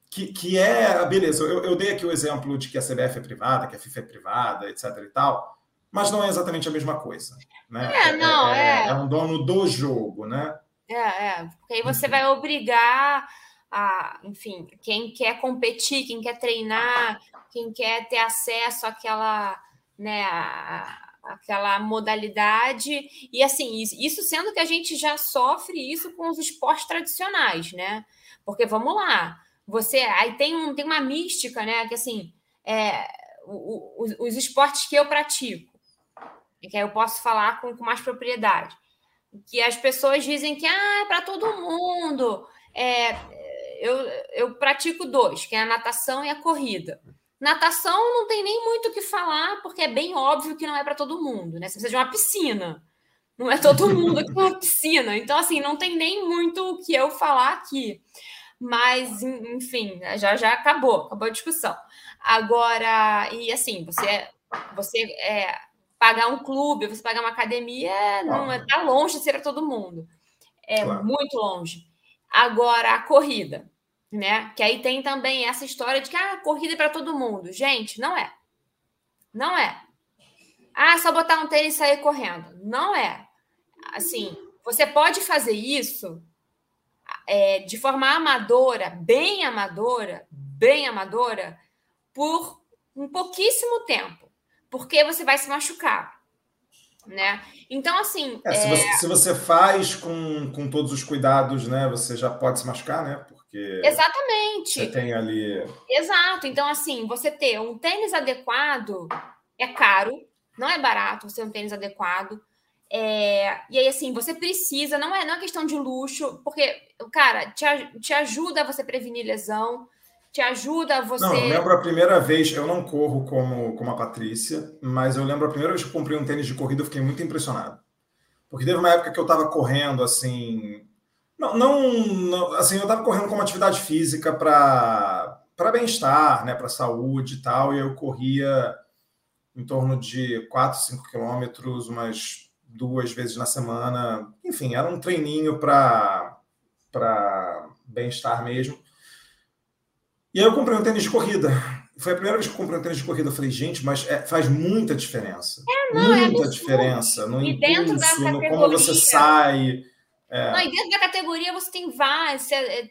Que, que é, beleza, eu, eu dei aqui o exemplo de que a CBF é privada, que a FIFA é privada, etc e tal, mas não é exatamente a mesma coisa. Né? É, não, é, é, é. é um dono do jogo, né? É, é, porque aí você vai obrigar a, enfim, quem quer competir, quem quer treinar, quem quer ter acesso àquela, né, à, àquela modalidade. E assim, isso sendo que a gente já sofre isso com os esportes tradicionais, né? Porque vamos lá, você aí tem, um, tem uma mística, né? Que assim, é, o, o, os esportes que eu pratico, que aí eu posso falar com, com mais propriedade, que as pessoas dizem que ah, é para todo mundo. É, eu, eu pratico dois, que é a natação e a corrida. Natação não tem nem muito o que falar, porque é bem óbvio que não é para todo mundo, né? Você precisa de uma piscina. Não é todo mundo que tem uma piscina. Então, assim, não tem nem muito o que eu falar aqui. Mas, enfim, já, já acabou, acabou a discussão. Agora, e assim, você, você é, pagar um clube, você pagar uma academia, não é tá longe de ser para todo mundo. É claro. muito longe. Agora, a corrida, né? Que aí tem também essa história de que ah, a corrida é para todo mundo. Gente, não é. Não é. Ah, só botar um tênis e sair correndo. Não é. Assim, você pode fazer isso é, de forma amadora, bem amadora, bem amadora, por um pouquíssimo tempo, porque você vai se machucar né? Então, assim. É, se, é... Você, se, Você, faz com, com todos os cuidados, né? Você já pode se machucar, né? Porque. Exatamente. Você tem ali. Exato. Então, assim, você ter um tênis adequado é caro, não é barato você ter um tênis adequado. É... E aí, assim, você precisa, não é, não é questão de luxo, porque, cara, te, te ajuda a você prevenir lesão te ajuda você. Não, eu lembro a primeira vez, eu não corro como, como a Patrícia, mas eu lembro a primeira vez que eu comprei um tênis de corrida, eu fiquei muito impressionado. Porque teve uma época que eu estava correndo assim. Não, não, não, assim, eu estava correndo como atividade física para bem-estar, né, para saúde e tal, e eu corria em torno de 4, 5 quilômetros, umas duas vezes na semana. Enfim, era um treininho para bem-estar mesmo. E aí eu comprei um tênis de corrida. Foi a primeira vez que eu comprei um tênis de corrida. Eu falei, gente, mas é, faz muita diferença. É, não, é muita é diferença no e impulso, no como você sai. É. Não, e dentro da categoria você tem vários. É,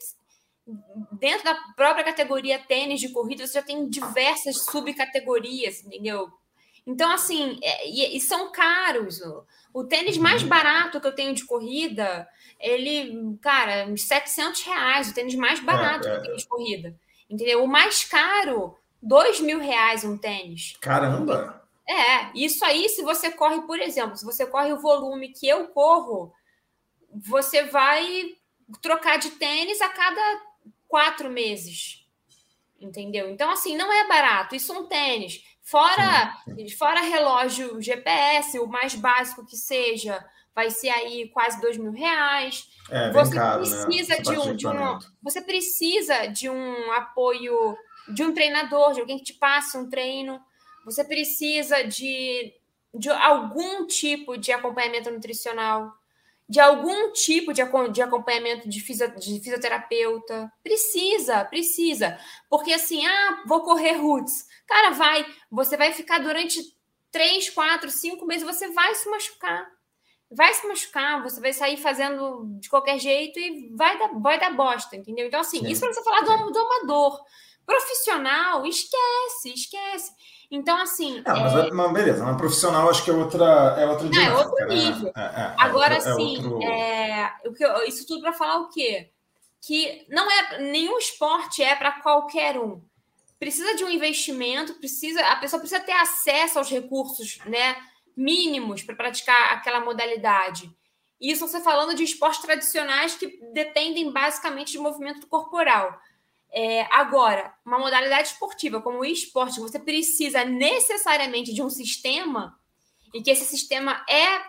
dentro da própria categoria tênis de corrida, você já tem diversas subcategorias, entendeu? Então, assim, é, e, e, são caros. O, tênis mais uhum. barato que eu tenho de corrida, ele, cara, uns 700 reais, o tênis mais barato é, que eu tenho de corrida. Entendeu? O mais caro, dois mil reais um tênis. Caramba! É, isso aí, se você corre, por exemplo, se você corre o volume que eu corro, você vai trocar de tênis a cada quatro meses. Entendeu? Então, assim, não é barato. Isso é um tênis. Fora, fora relógio GPS, o mais básico que seja, vai ser aí quase dois mil reais. É, você caro, né? precisa né? de, um, de um, você precisa de um apoio de um treinador, de alguém que te passe um treino. Você precisa de, de algum tipo de acompanhamento nutricional, de algum tipo de, de acompanhamento de, fisio, de fisioterapeuta. Precisa, precisa. Porque assim, ah, vou correr roots. Cara, vai. Você vai ficar durante três, quatro, cinco meses, você vai se machucar vai se machucar, você vai sair fazendo de qualquer jeito e vai dar, vai dar bosta, entendeu? Então, assim, Sim. isso para você falar do, do amador. Profissional, esquece, esquece. Então, assim. É, mas, é... mas beleza, mas profissional acho que é outra. É, outra Não, é outro né? nível. É, é, é Agora, outro, assim, outro... isso tudo para falar o quê? Que não é. Nenhum esporte é para qualquer um. Precisa de um investimento, precisa, a pessoa precisa ter acesso aos recursos, né? mínimos para praticar aquela modalidade. Isso você falando de esportes tradicionais que dependem basicamente de movimento corporal. É, agora, uma modalidade esportiva como o esporte, você precisa necessariamente de um sistema e que esse sistema é,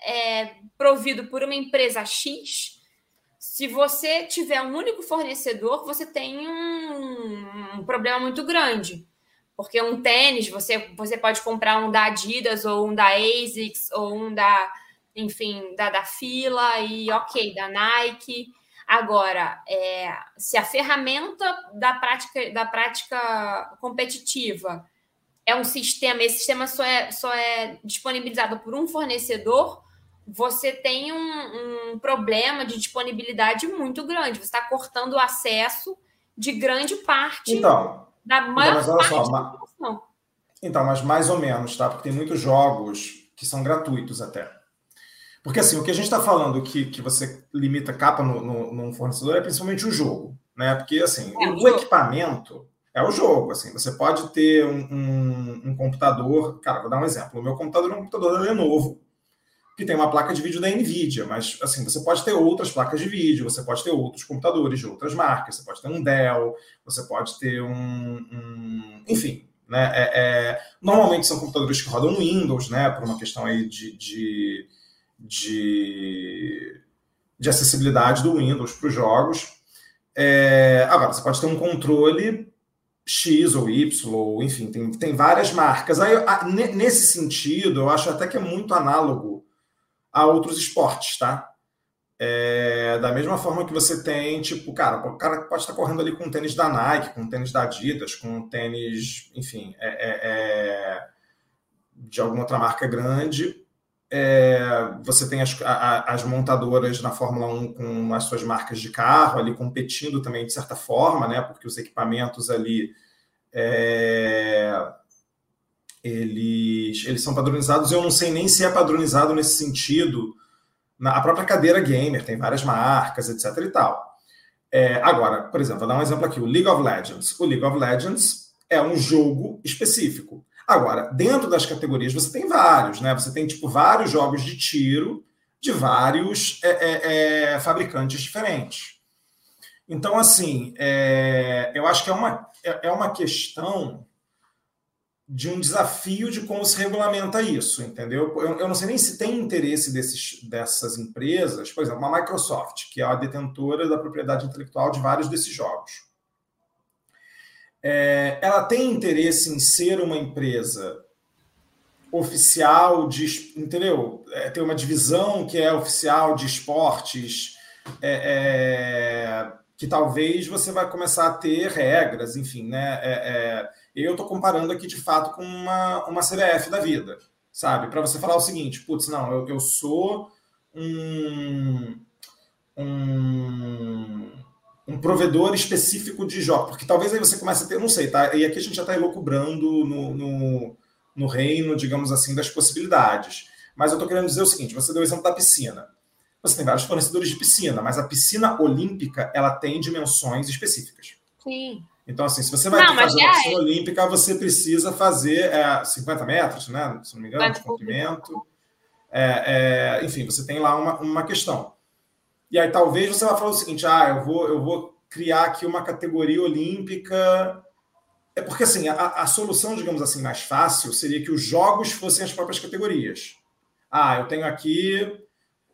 é provido por uma empresa X. Se você tiver um único fornecedor, você tem um, um problema muito grande. Porque um tênis, você, você pode comprar um da Adidas, ou um da ASICS, ou um da, enfim, da, da Fila, e ok, da Nike. Agora, é, se a ferramenta da prática, da prática competitiva é um sistema, esse sistema só é, só é disponibilizado por um fornecedor, você tem um, um problema de disponibilidade muito grande. Você está cortando o acesso de grande parte então, da maior então, mas olha só, da população. Então, mas mais ou menos, tá? Porque tem muitos jogos que são gratuitos até. Porque assim, o que a gente está falando que, que você limita capa no, no, num fornecedor é principalmente o jogo, né? Porque assim, é, o, o equipamento é o jogo. Assim, você pode ter um, um, um, computador. Cara, vou dar um exemplo. O meu computador é um computador da Lenovo, que tem uma placa de vídeo da Nvidia, mas assim, você pode ter outras placas de vídeo, você pode ter outros computadores de outras marcas, você pode ter um Dell, você pode ter um. um enfim. Né, é, é, normalmente são computadores que rodam Windows, né, por uma questão aí de, de de, de acessibilidade do Windows para os jogos. É, agora, você pode ter um controle X ou Y, ou enfim, tem, tem várias marcas. Aí, nesse sentido, eu acho até que é muito análogo a outros esportes, tá? É, da mesma forma que você tem, tipo, cara, o cara pode estar correndo ali com tênis da Nike, com tênis da Adidas, com tênis, enfim, é, é, é de alguma outra marca grande, é, você tem as, a, as montadoras na Fórmula 1 com as suas marcas de carro ali competindo também de certa forma, né? Porque os equipamentos ali é, eles, eles são padronizados. Eu não sei nem se é padronizado nesse sentido. Na, a própria cadeira gamer tem várias marcas, etc. e tal. É, agora, por exemplo, vou dar um exemplo aqui: o League of Legends. O League of Legends é um jogo específico. Agora, dentro das categorias, você tem vários, né? Você tem, tipo, vários jogos de tiro de vários é, é, é, fabricantes diferentes. Então, assim, é, eu acho que é uma, é, é uma questão de um desafio de como se regulamenta isso, entendeu? Eu, eu, não sei nem se tem interesse desses, dessas empresas, por exemplo, a Microsoft, que é a detentora da propriedade intelectual de vários desses jogos é, ela tem interesse em ser uma empresa oficial de, entendeu? É, tem uma divisão que é oficial de esportes, é, é que talvez você vai começar a ter regras, enfim, né? É, é, eu estou comparando aqui de fato com uma, uma CBF da vida, sabe? Para você falar o seguinte, putz, não, eu, eu sou um, um um provedor específico de jogos, porque talvez aí você comece a ter, não sei, tá? E aqui a gente já está elocubrando no, no, no, reino, digamos assim, das possibilidades. Mas eu estou querendo dizer o seguinte: você deu o exemplo da piscina. Você tem vários fornecedores de piscina, mas a piscina olímpica ela tem dimensões específicas. Sim. Então, assim, se você vai não, fazer uma é... piscina olímpica, você precisa fazer é, 50 metros, né? Se não me engano, de comprimento. É, é, enfim, você tem lá uma, uma questão. E aí talvez você vá falar o seguinte: ah, eu vou, eu vou criar aqui uma categoria olímpica. É porque assim, a, a solução, digamos assim, mais fácil seria que os jogos fossem as próprias categorias. Ah, eu tenho aqui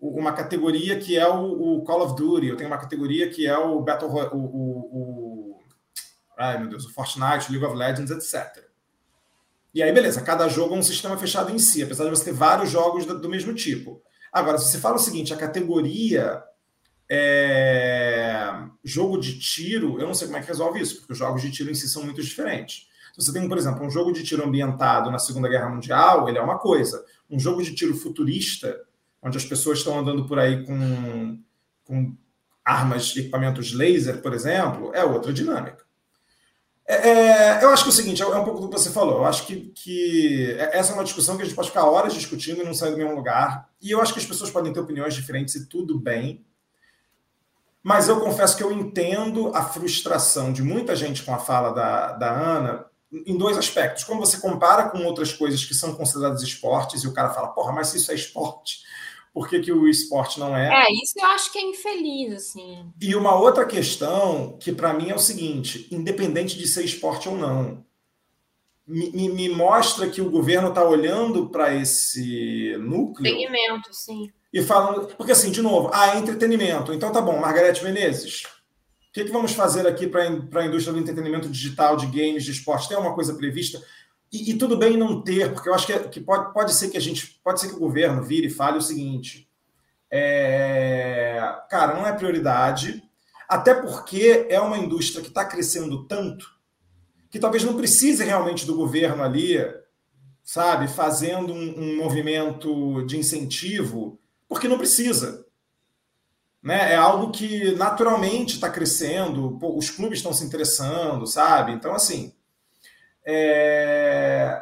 uma categoria que é o, o, Call of Duty, eu tenho uma categoria que é o Battle o, o, o, ai meu Deus, o Fortnite, o League of Legends, etc. E aí, beleza, cada jogo é um sistema fechado em si, apesar de você ter vários jogos do, do mesmo tipo. Agora, se você fala o seguinte, a categoria é... Jogo de tiro, eu não sei como é que resolve isso, porque os jogos de tiro em si são muito diferentes. Se você tem, por exemplo, um jogo de tiro ambientado na Segunda Guerra Mundial, ele é uma coisa. Um jogo de tiro futurista, onde as pessoas estão andando por aí com, com armas, equipamentos laser, por exemplo, é outra dinâmica. É, é, eu acho que é o seguinte, é, é um pouco do que você falou. Eu acho que, que é, essa é uma discussão que a gente pode ficar horas discutindo e não sair do mesmo lugar. E eu acho que as pessoas podem ter opiniões diferentes e tudo bem. Mas eu confesso que eu entendo a frustração de muita gente com a fala da, da Ana em dois aspectos. Como você compara com outras coisas que são consideradas esportes e o cara fala, porra, mas se isso é esporte, por que, que o esporte não é? É, isso eu acho que é infeliz, assim. E uma outra questão que para mim é o seguinte: independente de ser esporte ou não, me, me, me mostra que o governo está olhando para esse núcleo. Segmento, sim e falando. Porque, assim, de novo, ah, é entretenimento. Então tá bom, Margarete Menezes. O que, que vamos fazer aqui para a indústria do entretenimento digital, de games, de esporte? Tem alguma coisa prevista? E, e, tudo bem não ter, porque eu acho que, é, que pode, pode ser que a gente. Pode ser que o governo vire e fale o seguinte. É, cara, não é prioridade, até porque é uma indústria que está crescendo tanto que talvez não precise realmente do governo ali, sabe, fazendo um, um movimento de incentivo porque não precisa. Né? É algo que naturalmente está crescendo, pô, os clubes estão se interessando, sabe? Então, assim. É...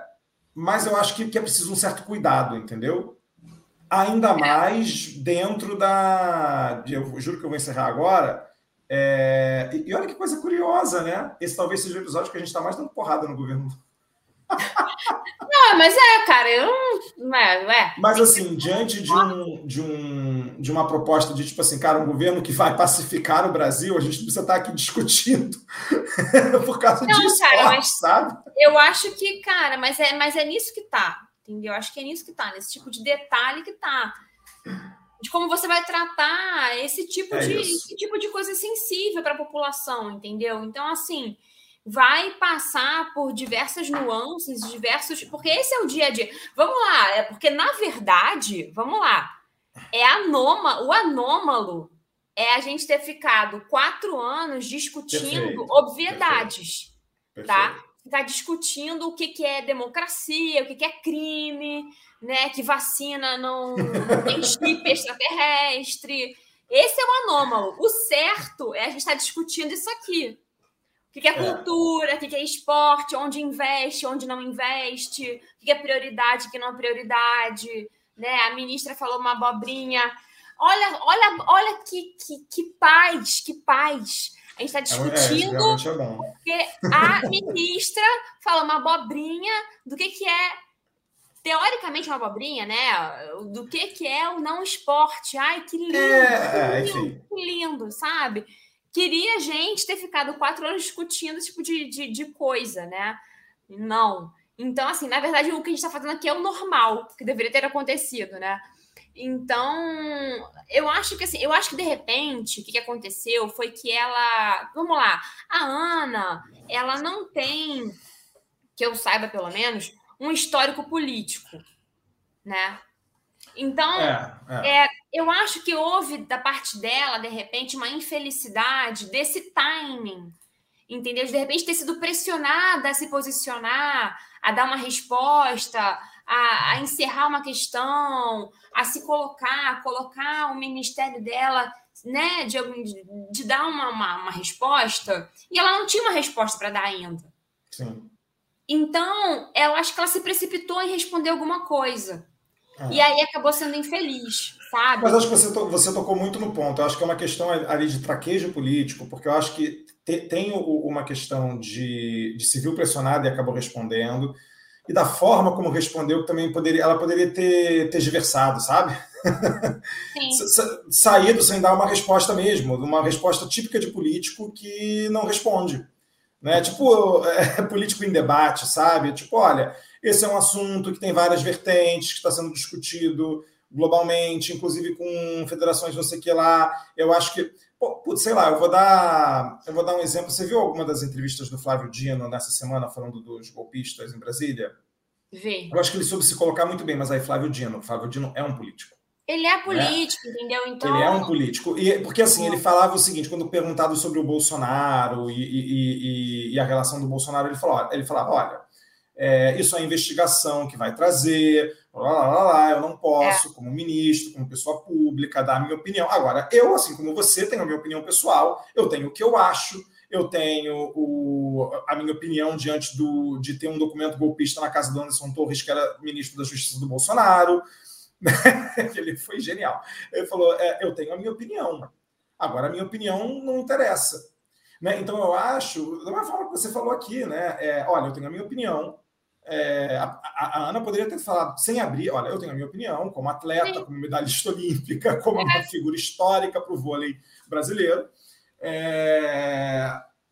Mas eu acho que, que é preciso um certo cuidado, entendeu? Ainda mais dentro da. Eu juro que eu vou encerrar agora. É... E olha que coisa curiosa, né? Esse talvez seja o episódio que a gente está mais dando porrada no governo não, mas é, cara, eu não. É, é. Mas assim, diante de, um, de, um, de uma proposta de tipo assim, cara, um governo que vai pacificar o Brasil, a gente precisa estar aqui discutindo por causa não, disso, cara, mas sabe? Eu acho que, cara, mas é, mas é nisso que tá, entendeu? Eu acho que é nisso que tá, nesse tipo de detalhe que tá. De como você vai tratar esse tipo, é de, esse tipo de coisa sensível para a população, entendeu? Então, assim vai passar por diversas nuances, diversos. Porque esse é o dia a dia. Vamos lá, é porque, na verdade, vamos lá, é anômalo, o anômalo é a gente ter ficado quatro anos discutindo Perfeito. obviedades, Perfeito. tá? Ficar discutindo o que, que é democracia, o que, que é crime, né? Que vacina não tem chip extraterrestre. Esse é o anômalo. O certo é a gente estar tá discutindo isso aqui. O que é, é. cultura, o que é esporte, onde investe, onde não investe, o que é prioridade, o que não é prioridade. Né? A ministra falou uma abobrinha. Olha, olha, olha que, que, que paz, que paz. A gente está é, discutindo é, porque a ministra falou uma abobrinha do que, que é teoricamente uma abobrinha, né? Do que, que é o não esporte. Ai, que lindo, é, que, lindo que lindo, sabe? Queria a gente ter ficado quatro anos discutindo esse tipo de, de, de coisa, né? Não. Então, assim, na verdade, o que a gente está fazendo aqui é o normal, que deveria ter acontecido, né? Então, eu acho que assim, eu acho que de repente o que, aconteceu foi que ela. Vamos lá, a Ana, ela não tem, que eu saiba pelo menos, um histórico político, né? Então, é, é. É, eu acho que houve da parte dela, de repente, uma infelicidade desse timing, entendeu? De repente ter sido pressionada a se posicionar, a dar uma resposta, a, a encerrar uma questão, a se colocar, a colocar o ministério dela, né, de, de, de dar uma, uma, uma resposta, e ela não tinha uma resposta para dar ainda. Sim. Então, eu acho que ela se precipitou em responder alguma coisa. Ah. E aí acabou sendo infeliz, sabe? Mas acho que você, você tocou muito no ponto. Eu acho que é uma questão ali de traquejo político, porque eu acho que te tem uma questão de, de se viu pressionada e acabou respondendo, e da forma como respondeu, também poderia, ela poderia ter, ter diversado, sabe? Saído sem dar uma resposta mesmo, uma resposta típica de político que não responde. Né? Tipo, é, político em debate, sabe? Tipo, olha, esse é um assunto que tem várias vertentes, que está sendo discutido globalmente, inclusive com federações não sei que lá. Eu acho que, pô, sei lá, eu vou dar, eu vou dar um exemplo. Você viu alguma das entrevistas do Flávio Dino nessa semana falando dos golpistas em Brasília? Vi. Eu acho que ele soube se colocar muito bem, mas aí Flávio Dino, Flávio Dino é um político. Ele é político, né? entendeu? Então... Ele é um político. E, porque assim, ele falava o seguinte, quando perguntado sobre o Bolsonaro e, e, e, e a relação do Bolsonaro, ele, falou, ele falava, olha, é, isso é a investigação que vai trazer, lá, lá, lá, lá eu não posso, é. como ministro, como pessoa pública, dar a minha opinião. Agora, eu, assim como você, tenho a minha opinião pessoal, eu tenho o que eu acho, eu tenho o, a minha opinião diante do, de ter um documento golpista na casa do Anderson Torres, que era ministro da Justiça do Bolsonaro. Ele foi genial. Ele falou: é, Eu tenho a minha opinião. Agora, a minha opinião não interessa. Né? Então, eu acho, da mesma forma que você falou aqui, né? É, olha, eu tenho a minha opinião, é, a, a, Ana poderia ter falado, sem abrir, olha, eu tenho a minha opinião, como atleta, Sim. como medalhista olímpica, como uma figura histórica para o vôlei brasileiro. É,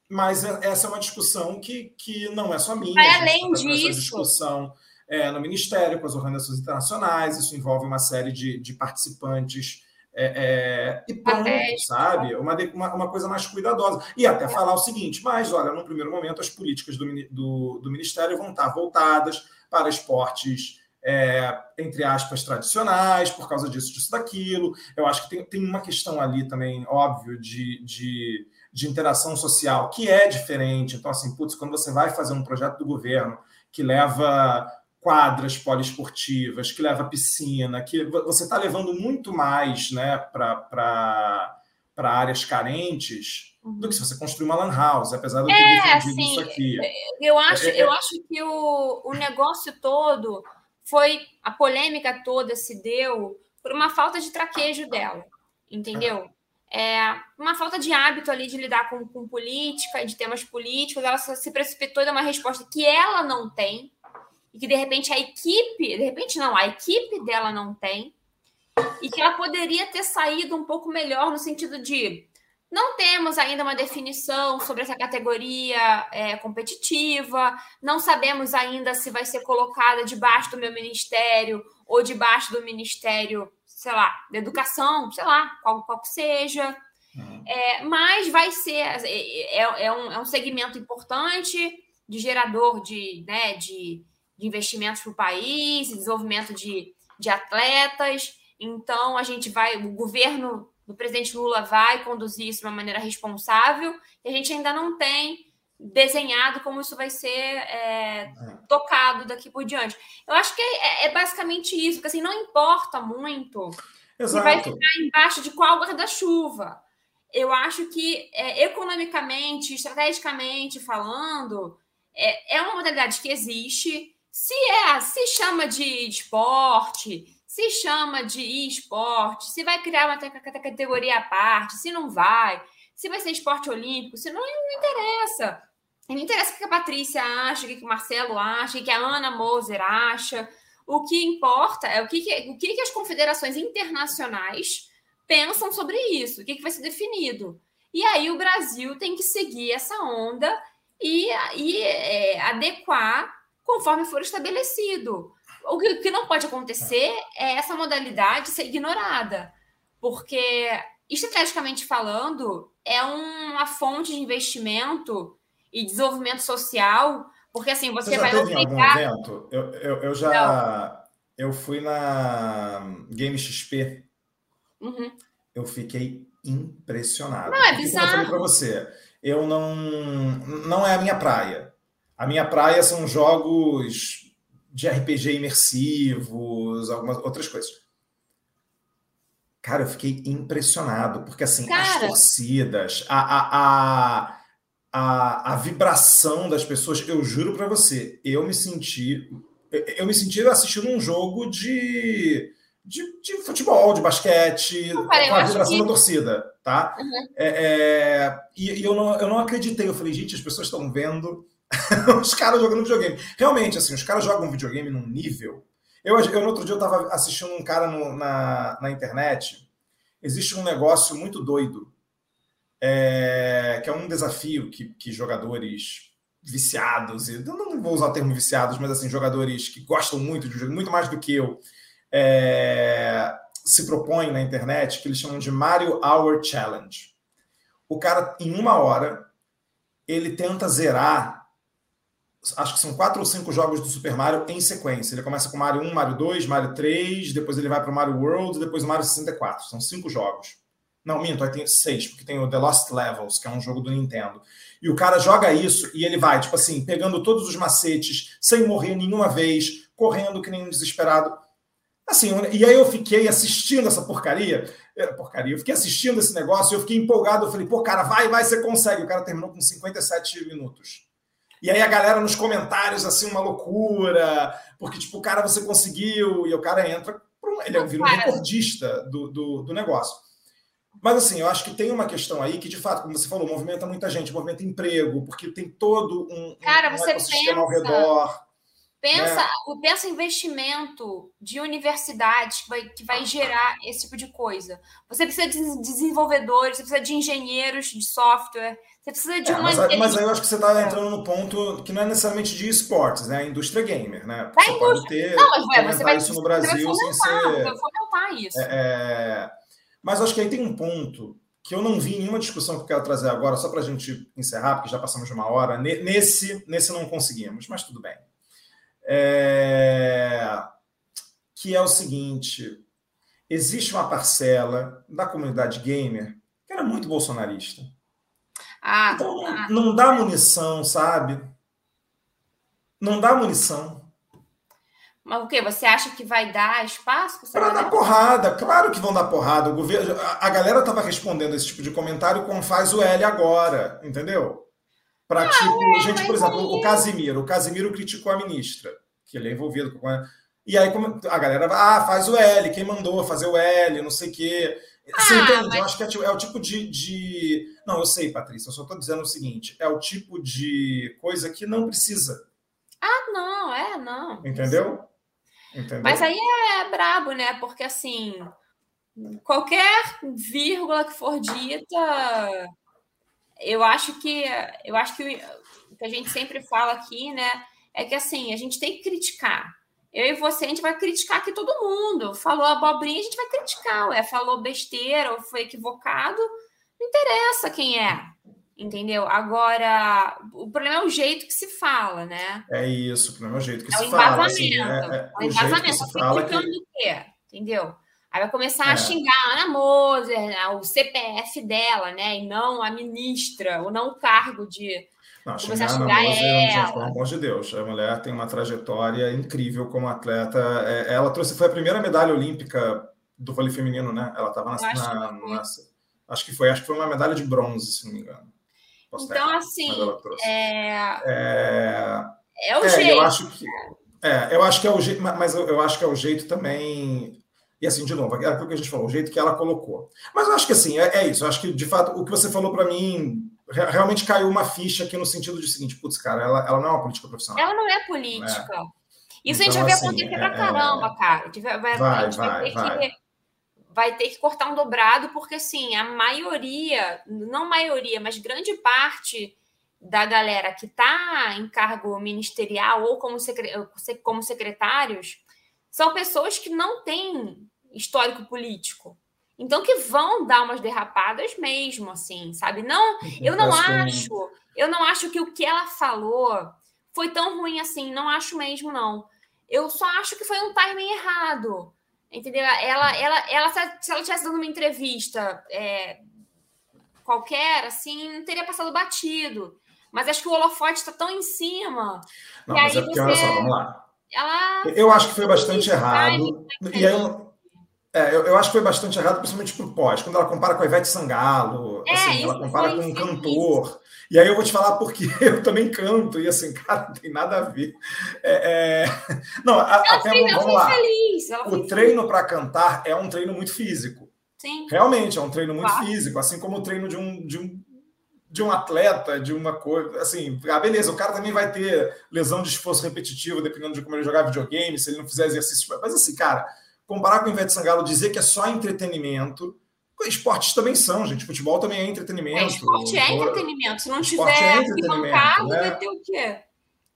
mas é, essa é uma discussão que, que não é só minha. Vai além disso. Essa discussão é, no Ministério, com as organizações internacionais, isso envolve uma série de, de participantes é, é, e pronto, sabe? Uma, uma, uma, coisa mais cuidadosa. E até falar o seguinte: mas, olha, no primeiro momento, as políticas do, do, do Ministério vão estar voltadas para esportes, é, entre aspas, tradicionais, por causa disso, disso, daquilo. Eu acho que tem, tem uma questão ali também, óbvio, de, de, de interação social que é diferente. Então, assim, putz, quando você vai fazer um projeto do governo que leva quadras poliesportivas, que leva piscina, que você está levando muito mais né, para áreas carentes do que se você construir uma lan house, apesar de eu ter é, defendido assim, isso aqui. Eu acho, é, é, eu acho que o, o negócio todo foi a polêmica toda se deu por uma falta de traquejo dela, entendeu? É, uma falta de hábito ali de lidar com, com política de temas políticos, ela se precipitou e deu uma resposta que ela não tem, e que de repente a equipe, de repente não, a equipe dela não tem, e que ela poderia ter saído um pouco melhor no sentido de não temos ainda uma definição sobre essa categoria é, competitiva, não sabemos ainda se vai ser colocada debaixo do meu ministério ou debaixo do ministério, sei lá, da educação, sei lá, qual, qual que seja. Uhum. É, mas vai ser, é, é, é, um, é um segmento importante de gerador de, né, de de investimentos para o país, desenvolvimento de, de atletas. Então, a gente vai, o governo do presidente Lula vai conduzir isso de uma maneira responsável, e a gente ainda não tem desenhado como isso vai ser é, tocado daqui por diante. Eu acho que é, é basicamente isso, porque assim, não importa muito Exato. se vai ficar embaixo de qual guarda-chuva. Eu acho que é, economicamente, estrategicamente falando, é, é uma modalidade que existe, se é, se chama de esporte, se chama de esporte, se vai criar uma categoria à parte, se não vai, se vai ser esporte olímpico, se não, não interessa. Não interessa o que a Patrícia acha, o que o Marcelo acha, o que a Ana Moser acha. O que importa é o que, o que as confederações internacionais pensam sobre isso, o que vai ser definido. E aí o Brasil tem que seguir essa onda e, e é, adequar conforme for estabelecido. O que não pode acontecer é essa modalidade ser ignorada, porque, estrategicamente falando, é uma fonte de investimento e desenvolvimento social, porque assim, você, você vai obrigar... evento? Eu, eu, eu já... Não. Eu fui na Game XP. Uhum. Eu fiquei impressionado. Não, é bizarro. eu falei para você, eu não... Não é a minha praia. A minha praia são jogos de RPG imersivos, algumas outras coisas. Cara, eu fiquei impressionado, porque assim, Cara. as torcidas, a, a, a, a, a vibração das pessoas, eu juro para você, eu me senti. Eu me senti assistindo um jogo de, de, de futebol, de basquete, com a vibração que... da torcida, tá? Uhum. É, é, e, e eu, não, eu não acreditei. Eu falei, gente, as pessoas estão vendo os caras jogando videogame. Realmente, assim, os caras jogam videogame num nível. Eu, eu no outro dia, eu estava assistindo um cara no, na, na internet. Existe um negócio muito doido, é, que é um desafio que, que jogadores viciados, e não vou usar o termo viciados, mas assim, jogadores que gostam muito de jogo, muito mais do que eu, é, se propõem na internet, que eles chamam de Mario Hour Challenge. O cara, em uma hora, ele tenta zerar acho que são quatro ou cinco jogos do Super Mario em sequência. Ele começa com Mario 1, Mario 2, Mario 3, depois ele vai para o Mario World, depois o Mario 64. São cinco jogos. Não, minto, aí tem seis, porque tem o The Lost Levels, que é um jogo do Nintendo. E o cara joga isso e ele vai, tipo assim, pegando todos os macetes, sem morrer nenhuma vez, correndo que nem um desesperado. Assim, e aí eu fiquei assistindo essa porcaria, é, porcaria, eu fiquei assistindo esse negócio, eu fiquei empolgado, eu falei, pô, cara, vai, vai, você consegue. O cara terminou com 57 minutos. E aí a galera nos comentários, assim, uma loucura, porque, tipo, o cara você conseguiu, e o cara entra, ele é um recordista do, do, do, negócio. Mas, assim, eu acho que tem uma questão aí que, de fato, como você falou, movimenta muita gente, movimenta emprego, porque tem todo um, cara, um você pensa, ao redor. Pensa, né? pensa investimento de universidade que vai, que vai gerar esse tipo de coisa. Você precisa de desenvolvedores, você precisa de engenheiros de software, você precisa de é, uma. Mas, mas, aí eu acho que você está entrando no ponto que não é necessariamente de esportes, né? A indústria gamer, né? Você indústria. pode ter não, mas, ué, você vai, isso no Brasil sem ser. fomentar isso. É, é... Mas acho que aí tem um ponto que eu não vi em nenhuma discussão que eu quero trazer agora, só para a gente encerrar, porque já passamos de uma hora. Nesse, nesse não conseguimos, mas tudo bem. É... Que é o seguinte: existe uma parcela da comunidade gamer que era muito bolsonarista ah, então, ah. não dá munição, sabe? Não dá munição. Mas o quê? Você acha que vai dar espaço para dar porrada? Claro que vão dar porrada. O governo, a, a galera estava respondendo esse tipo de comentário com faz o L agora, entendeu? Para tipo, é, gente, por exemplo, o Casimiro. O Casimiro criticou a ministra, que ele é envolvido com. E aí a galera ah, faz o L, quem mandou fazer o L, não sei o quê. Você ah, entende? Mas... Eu acho que é, é, o tipo de, de. Não, eu sei, Patrícia, eu só estou dizendo o seguinte: é o tipo de coisa que não precisa. Ah, não, é, não. Entendeu? Entendeu? Mas aí é brabo, né? Porque assim, qualquer vírgula que for dita, eu acho que eu acho que o que a gente sempre fala aqui, né, é que assim, a gente tem que criticar. Eu e você, a gente vai criticar aqui todo mundo. Falou abobrinha, a gente vai criticar. Ué, falou besteira ou foi equivocado, não interessa quem é. Entendeu? Agora, o problema é o jeito que se fala, né? É isso, o problema é o jeito que é se fala. Assim, é, é, o, o embasamento. Se fala que... do quê? Entendeu? Aí vai começar é. a xingar a Ana Moser, né? o CPF dela, né? E não a ministra, ou não o cargo de. Não, xingar a Ana Moser, ela. pelo amor de Deus. A mulher tem uma trajetória incrível como atleta. É, ela trouxe, foi a primeira medalha olímpica do vôlei feminino, né? Ela estava na, na, na, Acho que foi, acho que foi uma medalha de bronze, se não me engano. Então, assim, é... é... é o é, jeito. Eu acho que é, eu acho que é o jeito, mas eu, eu acho que é o jeito também. E assim, de novo, é aquilo que a gente falou, o jeito que ela colocou. Mas eu acho que assim, é, é isso. Eu acho que, de fato, o que você falou para mim realmente caiu uma ficha aqui no sentido de seguinte, putz, cara, ela, ela não é uma política profissional. Ela não é política. É. Isso então, a gente então, vai ver assim, acontecer pra é, caramba, cara. A gente vai, vai, vai, a gente vai, vai ter vai. que vai ter que cortar um dobrado, porque assim, a maioria, não maioria, mas grande parte da galera que está em cargo ministerial ou como, secre como secretários são pessoas que não têm histórico político. Então que vão dar umas derrapadas mesmo, assim, sabe? Não, eu não acho, eu não acho que o que ela falou foi tão ruim assim, não acho mesmo não. Eu só acho que foi um timing errado. Entendeu? Ela, ela, ela, se ela tivesse dando uma entrevista é, qualquer, assim, não teria passado batido. Mas acho que o holofote está tão em cima. Não, mas é porque, você... olha só, vamos lá. Ela... Eu acho que foi bastante errado. E aí eu, é, eu, eu, acho que foi bastante errado, principalmente pro pós, quando ela compara com a Ivete Sangalo, é, assim, ela compara com um cantor. E aí eu vou te falar porque eu também canto, e assim, cara, não tem nada a ver. É, é... Não, a, até fez, vamos lá. Feliz, o treino para cantar é um treino muito físico. Sim. Realmente, é um treino muito claro. físico, assim como o treino de um, de um de um atleta, de uma coisa, assim, ah, beleza, o cara também vai ter lesão de esforço repetitivo, dependendo de como ele jogar videogame, se ele não fizer exercício, mas assim, cara, comparar com o Ivete Sangalo, dizer que é só entretenimento. Esportes também são, gente. Futebol também é entretenimento. É, esporte é entretenimento. Se não tiver é arquibancada, né? vai ter o quê?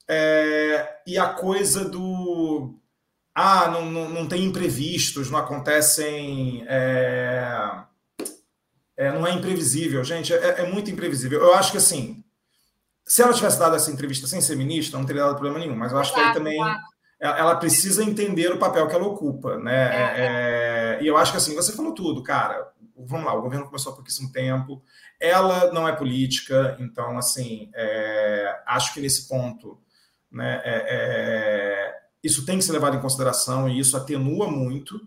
É, e a coisa do. Ah, não, não, não tem imprevistos, não acontecem. É, é, não é imprevisível, gente. É, é, muito imprevisível. Eu acho que assim. Se ela tivesse dado essa entrevista sem ser ministra, não teria dado problema nenhum. Mas eu acho que aí também. Claro ela precisa entender o papel que ela ocupa, né? É, é, é, e eu acho que assim, você falou tudo, cara. Vamos lá, o governo começou há pouquíssimo tempo. Ela não é política, então assim, é, acho que nesse ponto, né? É, isso tem que ser levado em consideração e isso atenua muito.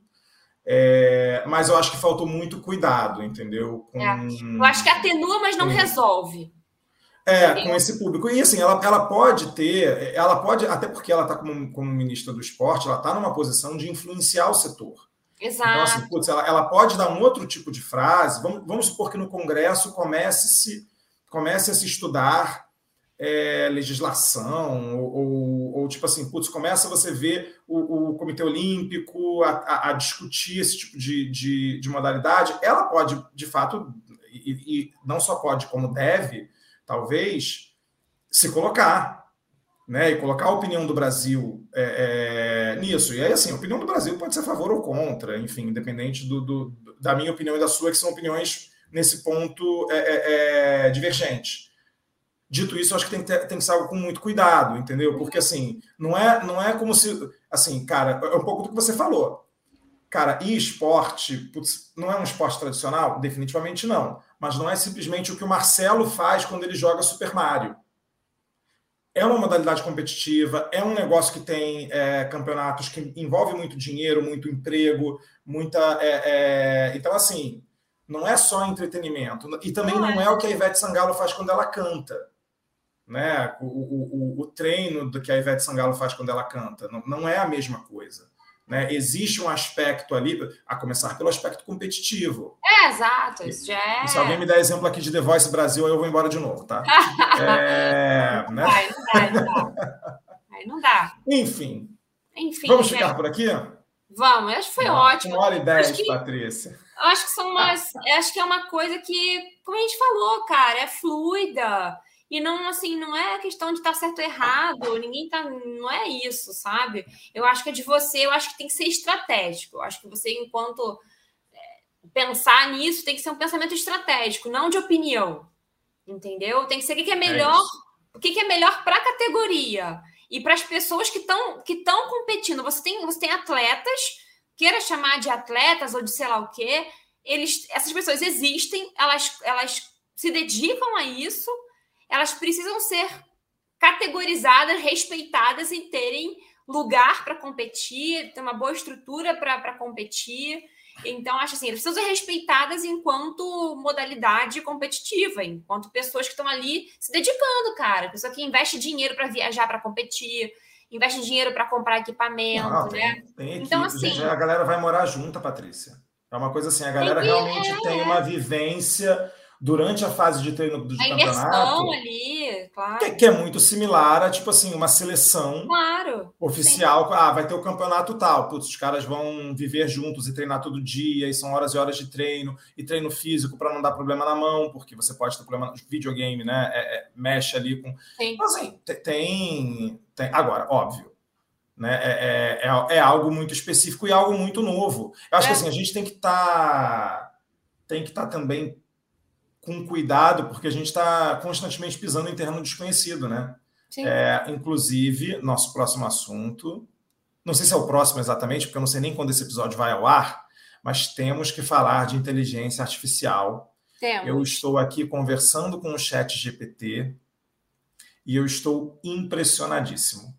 mas eu acho que faltou muito cuidado, entendeu? Com... Eu acho que atenua, mas não resolve. É, com esse público. E assim, ela, ela pode ter, ela pode, até porque ela está como, como ministra do esporte, ela está numa posição de influenciar o setor. Exato. Então, assim, putz, ela, ela pode dar um outro tipo de frase. Vamos, vamos supor que no Congresso comece, -se, comece a se estudar é, legislação, ou, ou, ou, tipo assim, putz, começa você ver o, o Comitê Olímpico a, a, a, discutir esse tipo de, de, de modalidade. Ela pode, de fato, e, e não só pode, como deve talvez, se colocar, né? E colocar a opinião do Brasil é, é, nisso. E aí, assim, a opinião do Brasil pode ser a favor ou contra, enfim, independente do, do da minha opinião e da sua, que são opiniões nesse ponto é, é, é divergentes. Dito isso, acho que tem que, ter, tem que ser algo com muito cuidado, entendeu? Porque, assim, não é, não é como se. Assim, cara, é um pouco do que você falou. Cara, e esporte, putz, não é um esporte tradicional? Definitivamente não mas não é simplesmente o que o Marcelo faz quando ele joga Super Mario. é uma modalidade competitiva, é um negócio que tem é, campeonatos que envolve muito dinheiro, muito emprego, muita. É, é... Então, assim, não é só entretenimento. E também não, não é. é. o que a Ivete Sangalo faz quando ela canta. Né? O, o, o, o treino do que a Ivete Sangalo faz quando ela canta. Não, não é a mesma coisa. Né? Existe um aspecto ali, a começar pelo aspecto competitivo. É, exato. Isso já é... Se alguém me der exemplo aqui de The Voice Brasil, aí eu vou embora de novo, tá? é, né? Aí não dá, não dá. Aí não dá. Enfim. Enfim. Vamos ficar é... por aqui? Vamos, acho que foi ótimo. Uma hora e dez, que, Patrícia. Acho que são umas. acho que é uma coisa que, como a gente falou, cara, é fluida. E não, assim, não é questão de estar tá certo ou errado, ninguém tá. Não é isso, sabe? Eu acho que é de você, eu acho que tem que ser estratégico. Eu acho que você, enquanto é, pensar nisso, tem que ser um pensamento estratégico, não de opinião. Entendeu? Tem que ser o que é, é melhor, é o que é melhor para a categoria e para as pessoas que estão que estão competindo. Você tem, você tem atletas, queira chamar de atletas ou de sei lá o quê, eles, essas pessoas existem, elas, elas se dedicam a isso elas precisam ser categorizadas, respeitadas e terem lugar para competir, ter uma boa estrutura para competir. Então, acho assim, elas precisam ser respeitadas enquanto modalidade competitiva, enquanto pessoas que estão ali se dedicando, cara. Pessoa que investe dinheiro para viajar para competir, investe dinheiro para comprar equipamento, Não, tem, né? Tem então, assim. Gente, a galera vai morar junta, Patrícia. É uma coisa assim, a galera que, realmente é, tem uma vivência durante a fase de treino do a campeonato. ali, claro. Que, que, é muito similar a, tipo assim, uma seleção claro, oficial. Sim. Ah, vai ter o campeonato tal. Putz, os caras vão viver juntos e treinar todo dia, e são horas e horas de treino, e treino físico para não dar problema na mão, porque você pode ter problema no videogame, né? É, é, mexe ali com. Sim. Então, assim, tem, tem. Agora, óbvio. Né? É, é, é, é algo muito específico e algo muito novo. Eu acho que é. assim, a gente tem que estar tá, tem que estar tá também com cuidado, porque a gente está constantemente pisando em terreno desconhecido, né? Sim. É, inclusive, nosso próximo assunto, não sei se é o próximo exatamente, porque eu não sei nem quando esse episódio vai ao ar, mas temos que falar de inteligência artificial. Temos. Eu estou aqui conversando com o chat GPT e eu estou impressionadíssimo.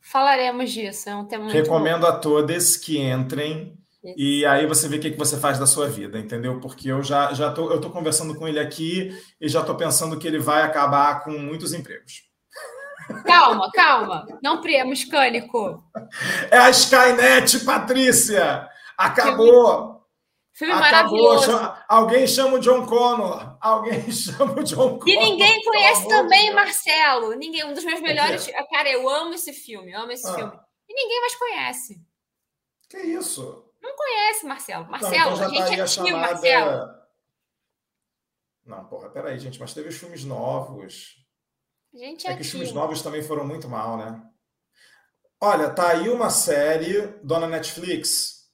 Falaremos disso, é um tema muito Recomendo bom. a todos que entrem e aí você vê o que, que você faz da sua vida, entendeu? Porque eu já, já tô, eu tô conversando com ele aqui e já tô pensando que ele vai acabar com muitos empregos. Calma, calma. Não priemos, Cânico. É a Skynet, Patrícia! Acabou! Filme maravilhoso. Chama, alguém chama o John Connor. Alguém chama o John Connor. E ninguém conhece também, de Marcelo. Ninguém, um dos meus melhores. Cara, eu amo esse filme, amo esse ah. filme. E ninguém mais conhece. Que isso? Não conhece, Marcelo. Marcelo, então, a gente tá é chamada... Marcelo. Não, porra, peraí, gente, mas teve os filmes novos. Gente é, é que os filmes novos também foram muito mal, né? Olha, tá aí uma série, Dona Netflix.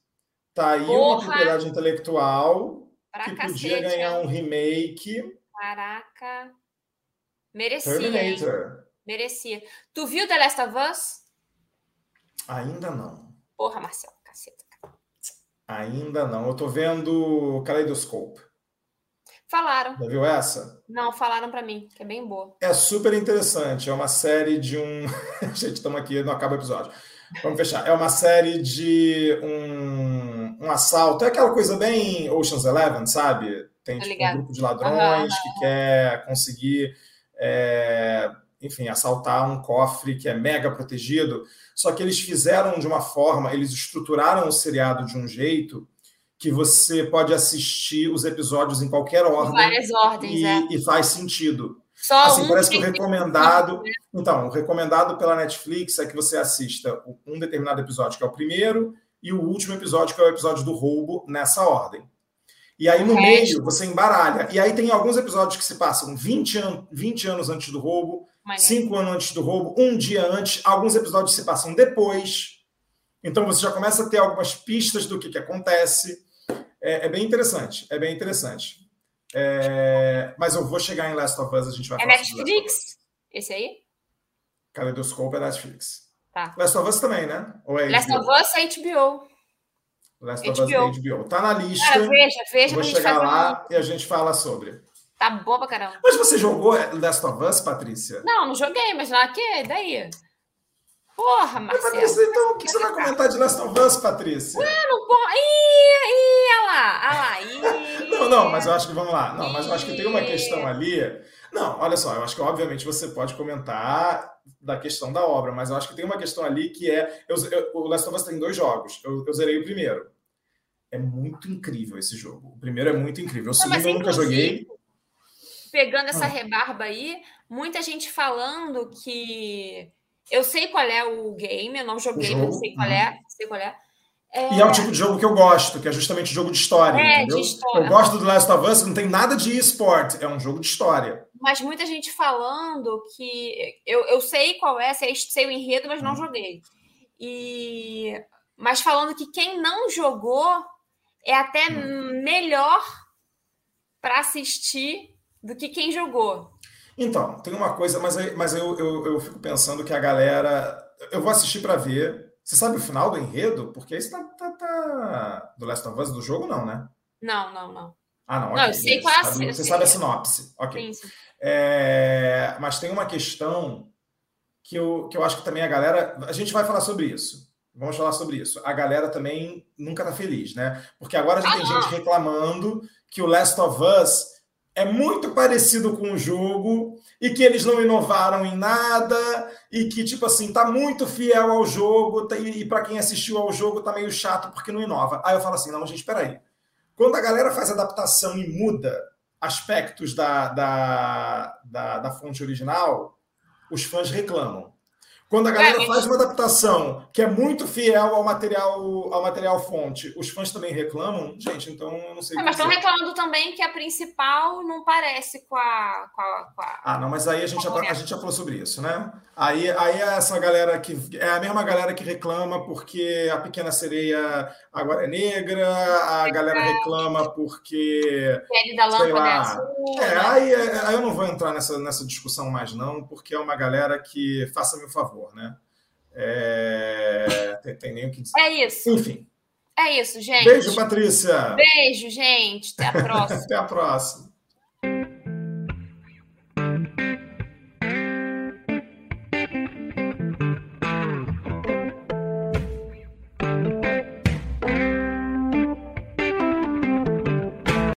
Tá aí porra. uma propriedade intelectual pra que cacete, podia ganhar um remake. Caraca. Merecia. Terminator. Merecia. Tu viu The Last of Us? Ainda não. Porra, Marcelo, caceta. Ainda não. Eu tô vendo Kaleidoscope. Falaram. Já viu essa? Não, falaram para mim, que é bem boa. É super interessante. É uma série de um. Gente, estamos aqui, não acaba o episódio. Vamos fechar. É uma série de um, um assalto. É aquela coisa bem Ocean's Eleven, sabe? Tem tipo, um grupo de ladrões uhum. que quer conseguir, é, enfim, assaltar um cofre que é mega protegido. Só que eles fizeram de uma forma, eles estruturaram o seriado de um jeito que você pode assistir os episódios em qualquer ordem. Várias ordens, e, é. e faz sentido. Só assim, um parece que o recomendado. Né? Então, o recomendado pela Netflix é que você assista um determinado episódio, que é o primeiro, e o último episódio, que é o episódio do roubo, nessa ordem. E aí, no meio, você embaralha. E aí tem alguns episódios que se passam 20, an 20 anos antes do roubo, cinco anos antes do roubo, um dia antes, alguns episódios se passam depois. Então você já começa a ter algumas pistas do que, que acontece. É, é bem interessante, é bem interessante. É, mas eu vou chegar em Last of Us, a gente vai é falar Netflix? Esse aí? Caleidoscope é Netflix. Tá. Last of Us também, né? Ou é Last of Us é HBO. Last of Us é HBO. Tá na lista. Cara, veja, veja. Vou chegar lá e a gente fala sobre. Tá boa pra caramba. Mas você jogou Last of Us, Patrícia? Não, não joguei, mas lá que daí? Porra, Marcelo. Patrícia, então o que você vai comentar de Last of Us, Patrícia? Ué, não pode. Ih, ih, olha lá, olha lá. Ih, não, não, mas eu acho que, vamos lá. Não, mas eu acho que tem uma questão ali. Não, olha só, eu acho que obviamente você pode comentar da questão da obra, mas eu acho que tem uma questão ali que é. Eu, eu, o Last of Us tem dois jogos. Eu, eu zerei o primeiro. É muito incrível esse jogo. O primeiro é muito incrível. O segundo eu nunca joguei. Pegando essa ah. rebarba aí, muita gente falando que eu sei qual é o game, eu não joguei, não sei qual é, sei qual é. É... E é o tipo de jogo que eu gosto, que é justamente jogo de história, é, entendeu? De história. Eu gosto do Last of Us, não tem nada de eSport, é um jogo de história. Mas muita gente falando que. Eu, eu sei qual é, sei, sei o enredo, mas não hum. joguei. E... Mas falando que quem não jogou é até hum. melhor para assistir do que quem jogou. Então, tem uma coisa, mas, mas eu, eu, eu fico pensando que a galera. Eu vou assistir para ver. Você sabe o final do enredo? Porque isso tá, tá, tá, Do Last of Us do jogo, não, né? Não, não, não. Ah, não. Não, okay, eu sei qual é a Você, você sabe a sinopse. Ok. É, mas tem uma questão que eu, que eu acho que também a galera. A gente vai falar sobre isso. Vamos falar sobre isso. A galera também nunca tá feliz, né? Porque agora já ah, tem não. gente reclamando que o Last of Us é muito parecido com o jogo e que eles não inovaram em nada e que tipo assim tá muito fiel ao jogo tá, e para quem assistiu ao jogo tá meio chato porque não inova. Aí eu falo assim, não, gente, espera aí. Quando a galera faz adaptação e muda aspectos da, da, da, da fonte original, os fãs reclamam. Quando a galera é, faz uma adaptação que é muito fiel ao material, ao material fonte, os fãs também reclamam? Gente, então eu não sei. É, mas estão reclamando também que a principal não parece com a. Com a, com a... Ah, não, mas aí a gente, já, a gente já falou sobre isso, né? Aí, aí é essa galera que. É a mesma galera que reclama porque a pequena sereia agora é negra, a galera reclama porque. Pele da lâmpada é azul. É, aí, é, aí eu não vou entrar nessa, nessa discussão mais, não, porque é uma galera que faça-me o favor favor, né? É... Tem, tem nem o que dizer. É isso. Enfim. É isso, gente. Beijo, Patrícia. Beijo, gente. Até a próxima. Até a próxima.